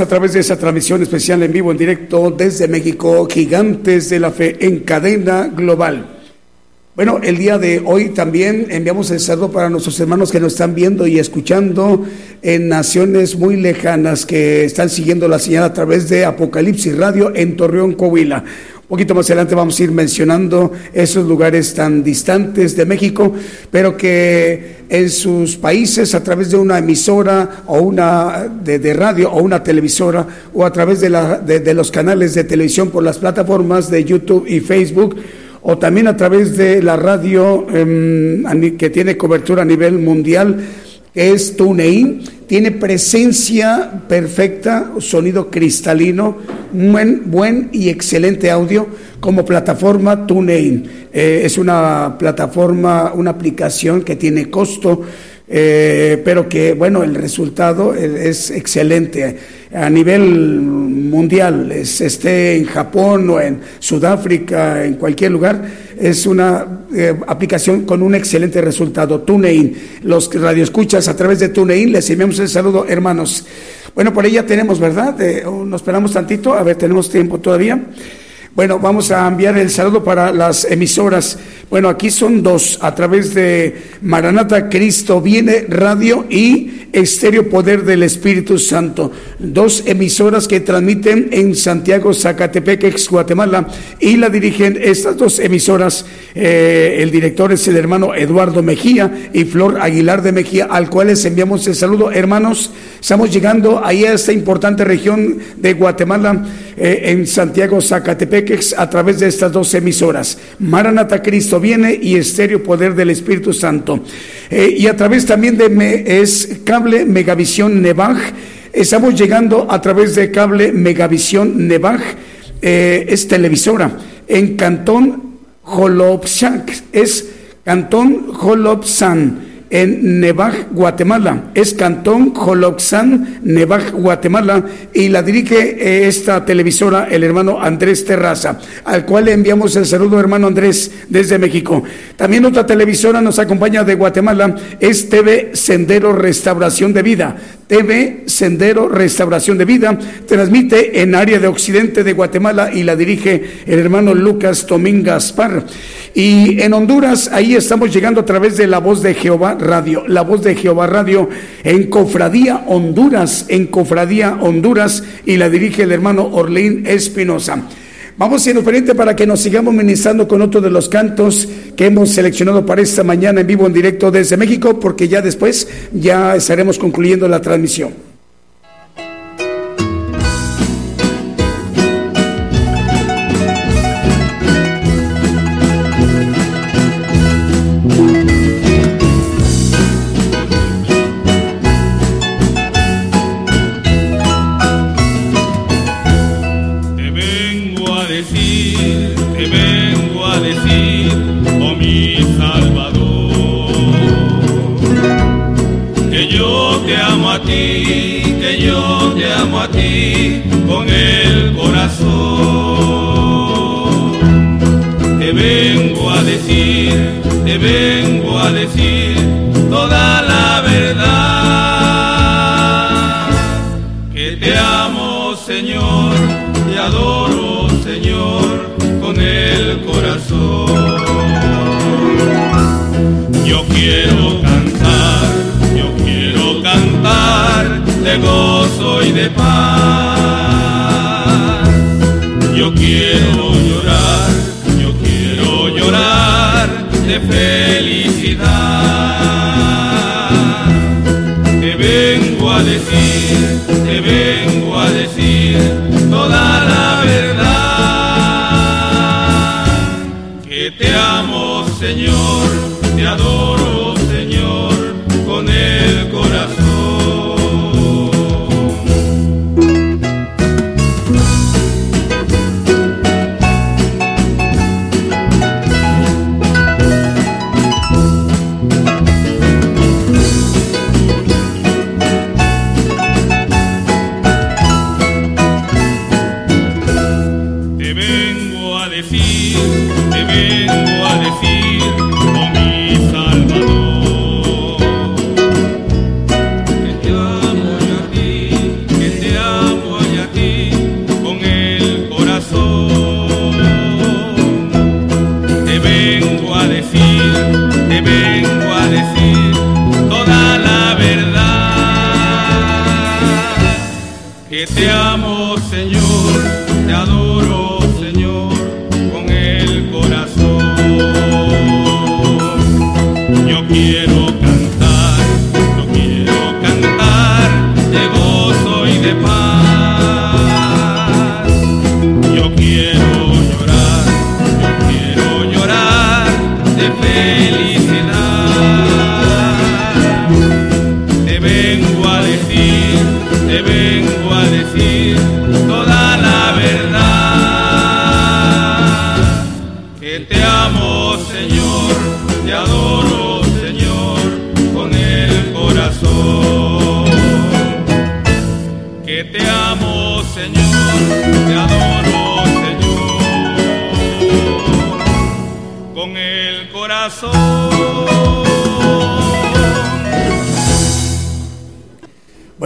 A través de esa transmisión especial en vivo, en directo desde México, Gigantes de la Fe en cadena global. Bueno, el día de hoy también enviamos el saludo para nuestros hermanos que nos están viendo y escuchando en naciones muy lejanas que están siguiendo la señal a través de Apocalipsis Radio en Torreón, Coahuila. Un poquito más adelante vamos a ir mencionando esos lugares tan distantes de México, pero que en sus países a través de una emisora o una de, radio o una televisora o a través de, la, de, los canales de televisión por las plataformas de YouTube y Facebook o también a través de la radio em, que tiene cobertura a nivel mundial, es TuneIn, tiene presencia perfecta, sonido cristalino, buen, buen y excelente audio como plataforma TuneIn. Eh, es una plataforma, una aplicación que tiene costo, eh, pero que, bueno, el resultado es excelente a nivel mundial, es, esté en Japón o en Sudáfrica, en cualquier lugar, es una eh, aplicación con un excelente resultado. TuneIn, los radioescuchas a través de TuneIn, les enviamos el saludo, hermanos. Bueno, por ahí ya tenemos, ¿verdad? Eh, nos esperamos tantito, a ver, tenemos tiempo todavía. Bueno, vamos a enviar el saludo para las emisoras. Bueno, aquí son dos, a través de Maranata Cristo Viene Radio y Estéreo Poder del Espíritu Santo. Dos emisoras que transmiten en Santiago, Zacatepec, ex Guatemala, y la dirigen estas dos emisoras. Eh, el director es el hermano Eduardo Mejía y Flor Aguilar de Mejía, al cual les enviamos el saludo. Hermanos, estamos llegando ahí a esta importante región de Guatemala, eh, en Santiago, Zacatepec, a través de estas dos emisoras. Maranata Cristo viene y Estéreo Poder del Espíritu Santo. Eh, y a través también de es cable Megavisión Nevaj. Estamos llegando a través de cable Megavisión Nevaj. eh, es televisora en Cantón Jolopzanc. Es Cantón Jolopzan en Nevaj, Guatemala. Es Cantón Joloxán, Nevaj, Guatemala, y la dirige eh, esta televisora el hermano Andrés Terraza, al cual le enviamos el saludo, hermano Andrés, desde México. También otra televisora nos acompaña de Guatemala, es TV Sendero Restauración de Vida. TV Sendero Restauración de Vida transmite en área de occidente de Guatemala y la dirige el hermano Lucas Tomín Gaspar. Y en Honduras, ahí estamos llegando a través de La Voz de Jehová Radio, La Voz de Jehová Radio en Cofradía Honduras, en Cofradía Honduras y la dirige el hermano Orlín Espinosa. Vamos siendo frente para que nos sigamos ministrando con otro de los cantos que hemos seleccionado para esta mañana en vivo en directo desde México, porque ya después ya estaremos concluyendo la transmisión. A ti con el corazón. Te vengo a decir, te vengo a decir toda la verdad que te amo, Señor, te adoro, Señor, con el corazón. Yo quiero de gozo de paz. Yo quiero llorar, yo quiero llorar de felicidad. Te vengo a decir,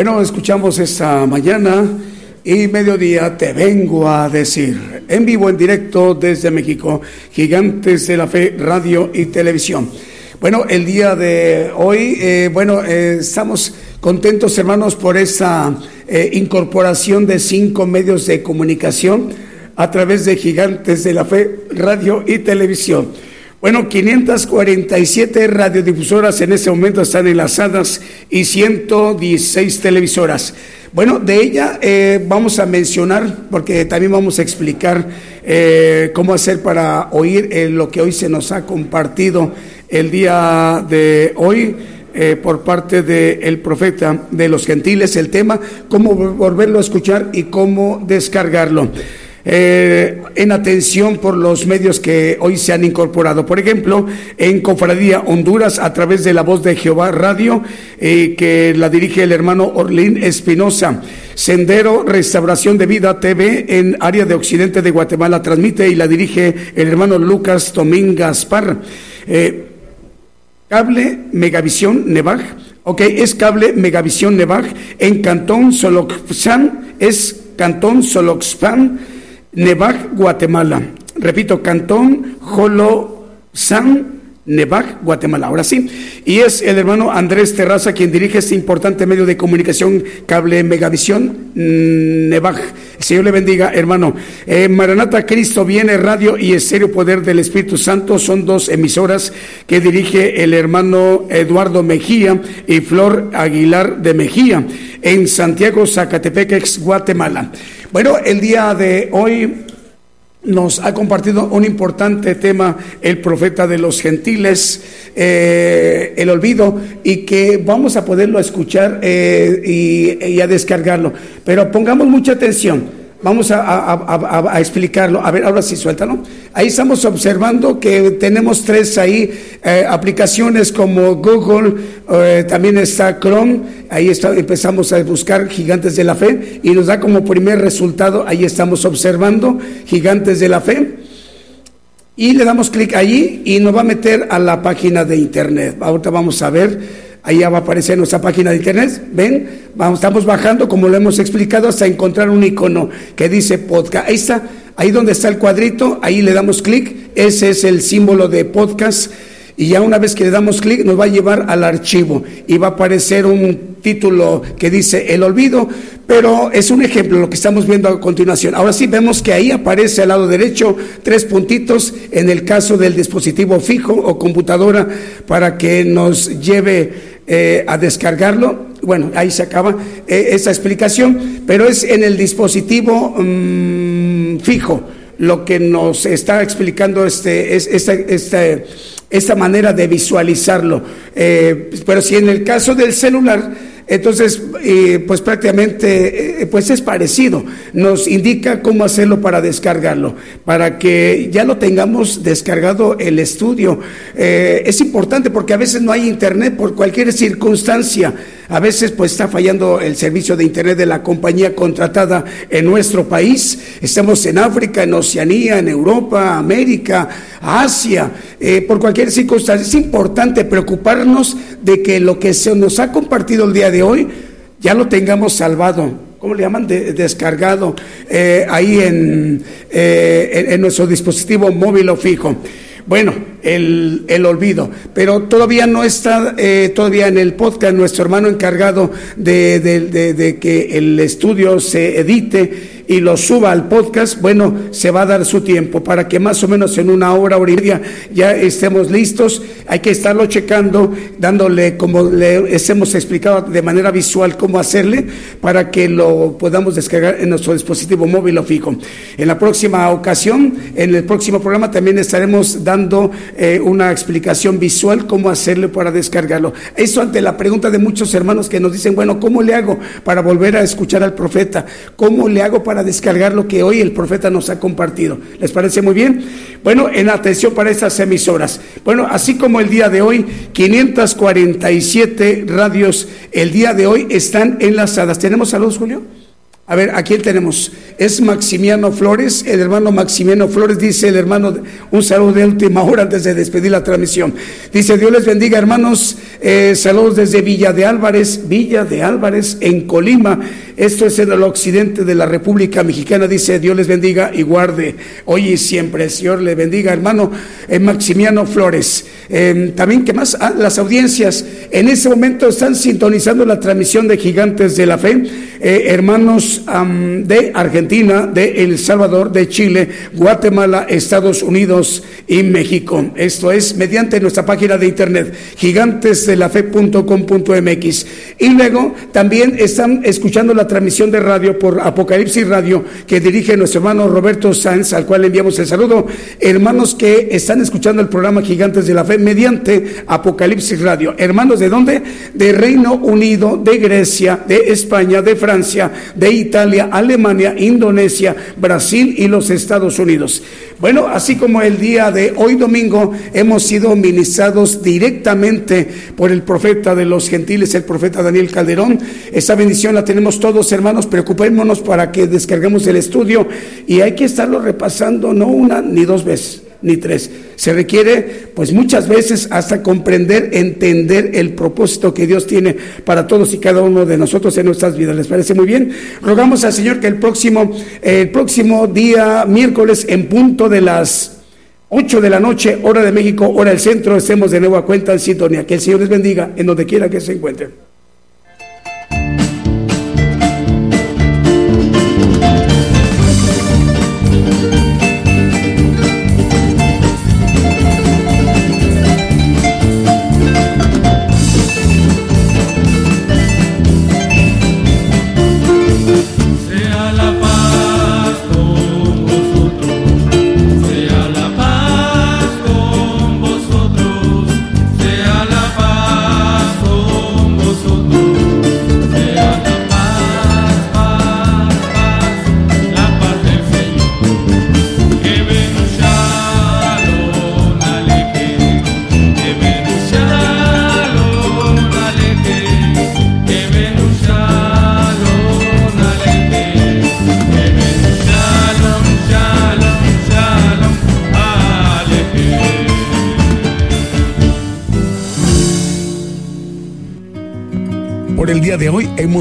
Bueno, escuchamos esta mañana y mediodía te vengo a decir, en vivo, en directo desde México, Gigantes de la Fe, Radio y Televisión. Bueno, el día de hoy, eh, bueno, eh, estamos contentos hermanos por esa eh, incorporación de cinco medios de comunicación a través de Gigantes de la Fe, Radio y Televisión. Bueno, 547 radiodifusoras en este momento están enlazadas y 116 televisoras. Bueno, de ella eh, vamos a mencionar, porque también vamos a explicar eh, cómo hacer para oír eh, lo que hoy se nos ha compartido el día de hoy. eh, por parte del profeta de los gentiles, el tema, cómo volverlo a escuchar y cómo descargarlo. Eh, en atención por los medios que hoy se han incorporado. Por ejemplo, en Cofradía Honduras, a través de la voz de Jehová Radio, eh, que la dirige el hermano Orlín Espinosa. Sendero Restauración de Vida TV en área de Occidente de Guatemala transmite y la dirige el hermano Lucas Tomín Gaspar. Eh, Cable Megavisión Nevaj. Ok, es cable Megavisión Nevaj en Cantón Soloxpan, es Cantón Soloxpan, Nevaj, Guatemala. Repito, Cantón Jolosan, Nevaj, Guatemala. Ahora sí. Y es el hermano Andrés Terraza quien dirige este importante medio de comunicación, cable Megavisión mm, Nevaj. Señor le bendiga, hermano. Eh, Maranata Cristo viene radio y estéreo poder del Espíritu Santo. Son dos emisoras que dirige el hermano Eduardo Mejía y Flor Aguilar de Mejía en Santiago, Zacatepeques, Guatemala. Bueno, el día de hoy nos ha compartido un importante tema el profeta de los gentiles, eh, el olvido, y que vamos a poderlo escuchar eh, y, y a descargarlo. Pero pongamos mucha atención. Vamos a, explicarlo. A ver, ahora sí, suéltalo. Ahí estamos observando que tenemos tres ahí eh, aplicaciones como Google, eh, también está Chrome. Ahí está, empezamos a buscar Gigantes de la Fe y nos da como primer resultado, ahí estamos observando Gigantes de la Fe. Y le damos clic allí y nos va a meter a la página de internet. Ahorita vamos a ver, ahí ya va a aparecer nuestra página de internet. Ven, vamos, estamos bajando, como lo hemos explicado, hasta encontrar un icono que dice podcast. Ahí está, ahí donde está el cuadrito, ahí le damos clic. Ese es el símbolo de podcast. Y ya una vez que le damos clic nos va a llevar al archivo y va a aparecer un título que dice el olvido, pero es un ejemplo lo que estamos viendo a continuación. Ahora sí vemos que ahí aparece al lado derecho tres puntitos en el caso del dispositivo fijo o computadora para que nos lleve eh, a descargarlo. Bueno, ahí se acaba eh, esa explicación, pero es en el dispositivo mm, fijo lo que nos está explicando este, es, esta, esta, esta manera de visualizarlo. Eh, pero si en el caso del celular, entonces, eh, pues prácticamente, eh, pues es parecido. Nos indica cómo hacerlo para descargarlo, para que ya lo tengamos descargado el estudio. Eh, es importante porque a veces no hay internet por cualquier circunstancia. A veces pues está fallando el servicio de internet de la compañía contratada en nuestro país. Estamos en África, en Oceanía, en Europa, América, Asia, eh, por cualquier circunstancia. Es importante preocuparnos de que lo que se nos ha compartido el día de hoy ya lo tengamos salvado. ¿Cómo le llaman? De- descargado eh, ahí en, eh, en- en nuestro dispositivo móvil o fijo. Bueno, el, el olvido, pero todavía no está eh, todavía en el podcast nuestro hermano encargado de, de- de- de que el estudio se edite y lo suba al podcast, bueno, se va a dar su tiempo para que más o menos en una hora, hora media ya estemos listos. Hay que estarlo checando, dándole, como le hemos explicado de manera visual cómo hacerle para que lo podamos descargar en nuestro dispositivo móvil o fijo. En la próxima ocasión, en el próximo programa también estaremos dando eh, una explicación visual cómo hacerle para descargarlo. Eso ante la pregunta de muchos hermanos que nos dicen, bueno, ¿cómo le hago para volver a escuchar al profeta? ¿Cómo le hago para descargar lo que hoy el profeta nos ha compartido? ¿Les parece muy bien? Bueno, en atención para estas emisoras. Bueno, así como el día de hoy, 547 radios el día de hoy están enlazadas. ¿Tenemos saludos, Julio? A ver, ¿a quién tenemos? Es Maximiano Flores, el hermano Maximiano Flores, dice el hermano, un saludo de última hora antes de despedir la transmisión. Dice, Dios les bendiga, hermanos, eh, saludos desde Villa de Álvarez, Villa de Álvarez, en Colima. Esto es en el occidente de la República Mexicana, dice, Dios les bendiga y guarde hoy y siempre. Señor le bendiga, hermano eh, Maximiano Flores. Eh, también, ¿qué más? Ah, las audiencias en ese momento están sintonizando la transmisión de Gigantes de la Fe, eh, hermanos am, de Argentina, de El Salvador, de Chile, Guatemala, Estados Unidos y México. Esto es mediante nuestra página de internet, gigantesdelafe.com.mx. Y luego también están escuchando la transmisión de radio por Apocalipsis Radio, que dirige nuestro hermano Roberto Sanz, al cual enviamos el saludo. Hermanos que están escuchando el programa Gigantes de la Fe mediante Apocalipsis Radio. Hermanos de dónde? De Reino Unido, de Grecia, de España, de Francia, de Italia, Alemania, Indonesia, Brasil y los Estados Unidos. Bueno, así como el día de hoy domingo hemos sido ministrados directamente por el profeta de los gentiles, el profeta Daniel Calderón. Esa bendición la tenemos todos, hermanos. Preocupémonos para que descarguemos el estudio y hay que estarlo repasando no una ni dos veces ni tres. Se requiere, pues muchas veces, hasta comprender, entender el propósito que Dios tiene para todos y cada uno de nosotros en nuestras vidas. ¿Les parece muy bien? Rogamos al Señor que el próximo, el próximo día, miércoles, en punto de las 8 de la noche, hora de México, hora del centro, estemos de nuevo a cuenta en sintonía. Que el Señor les bendiga en donde quiera que se encuentren.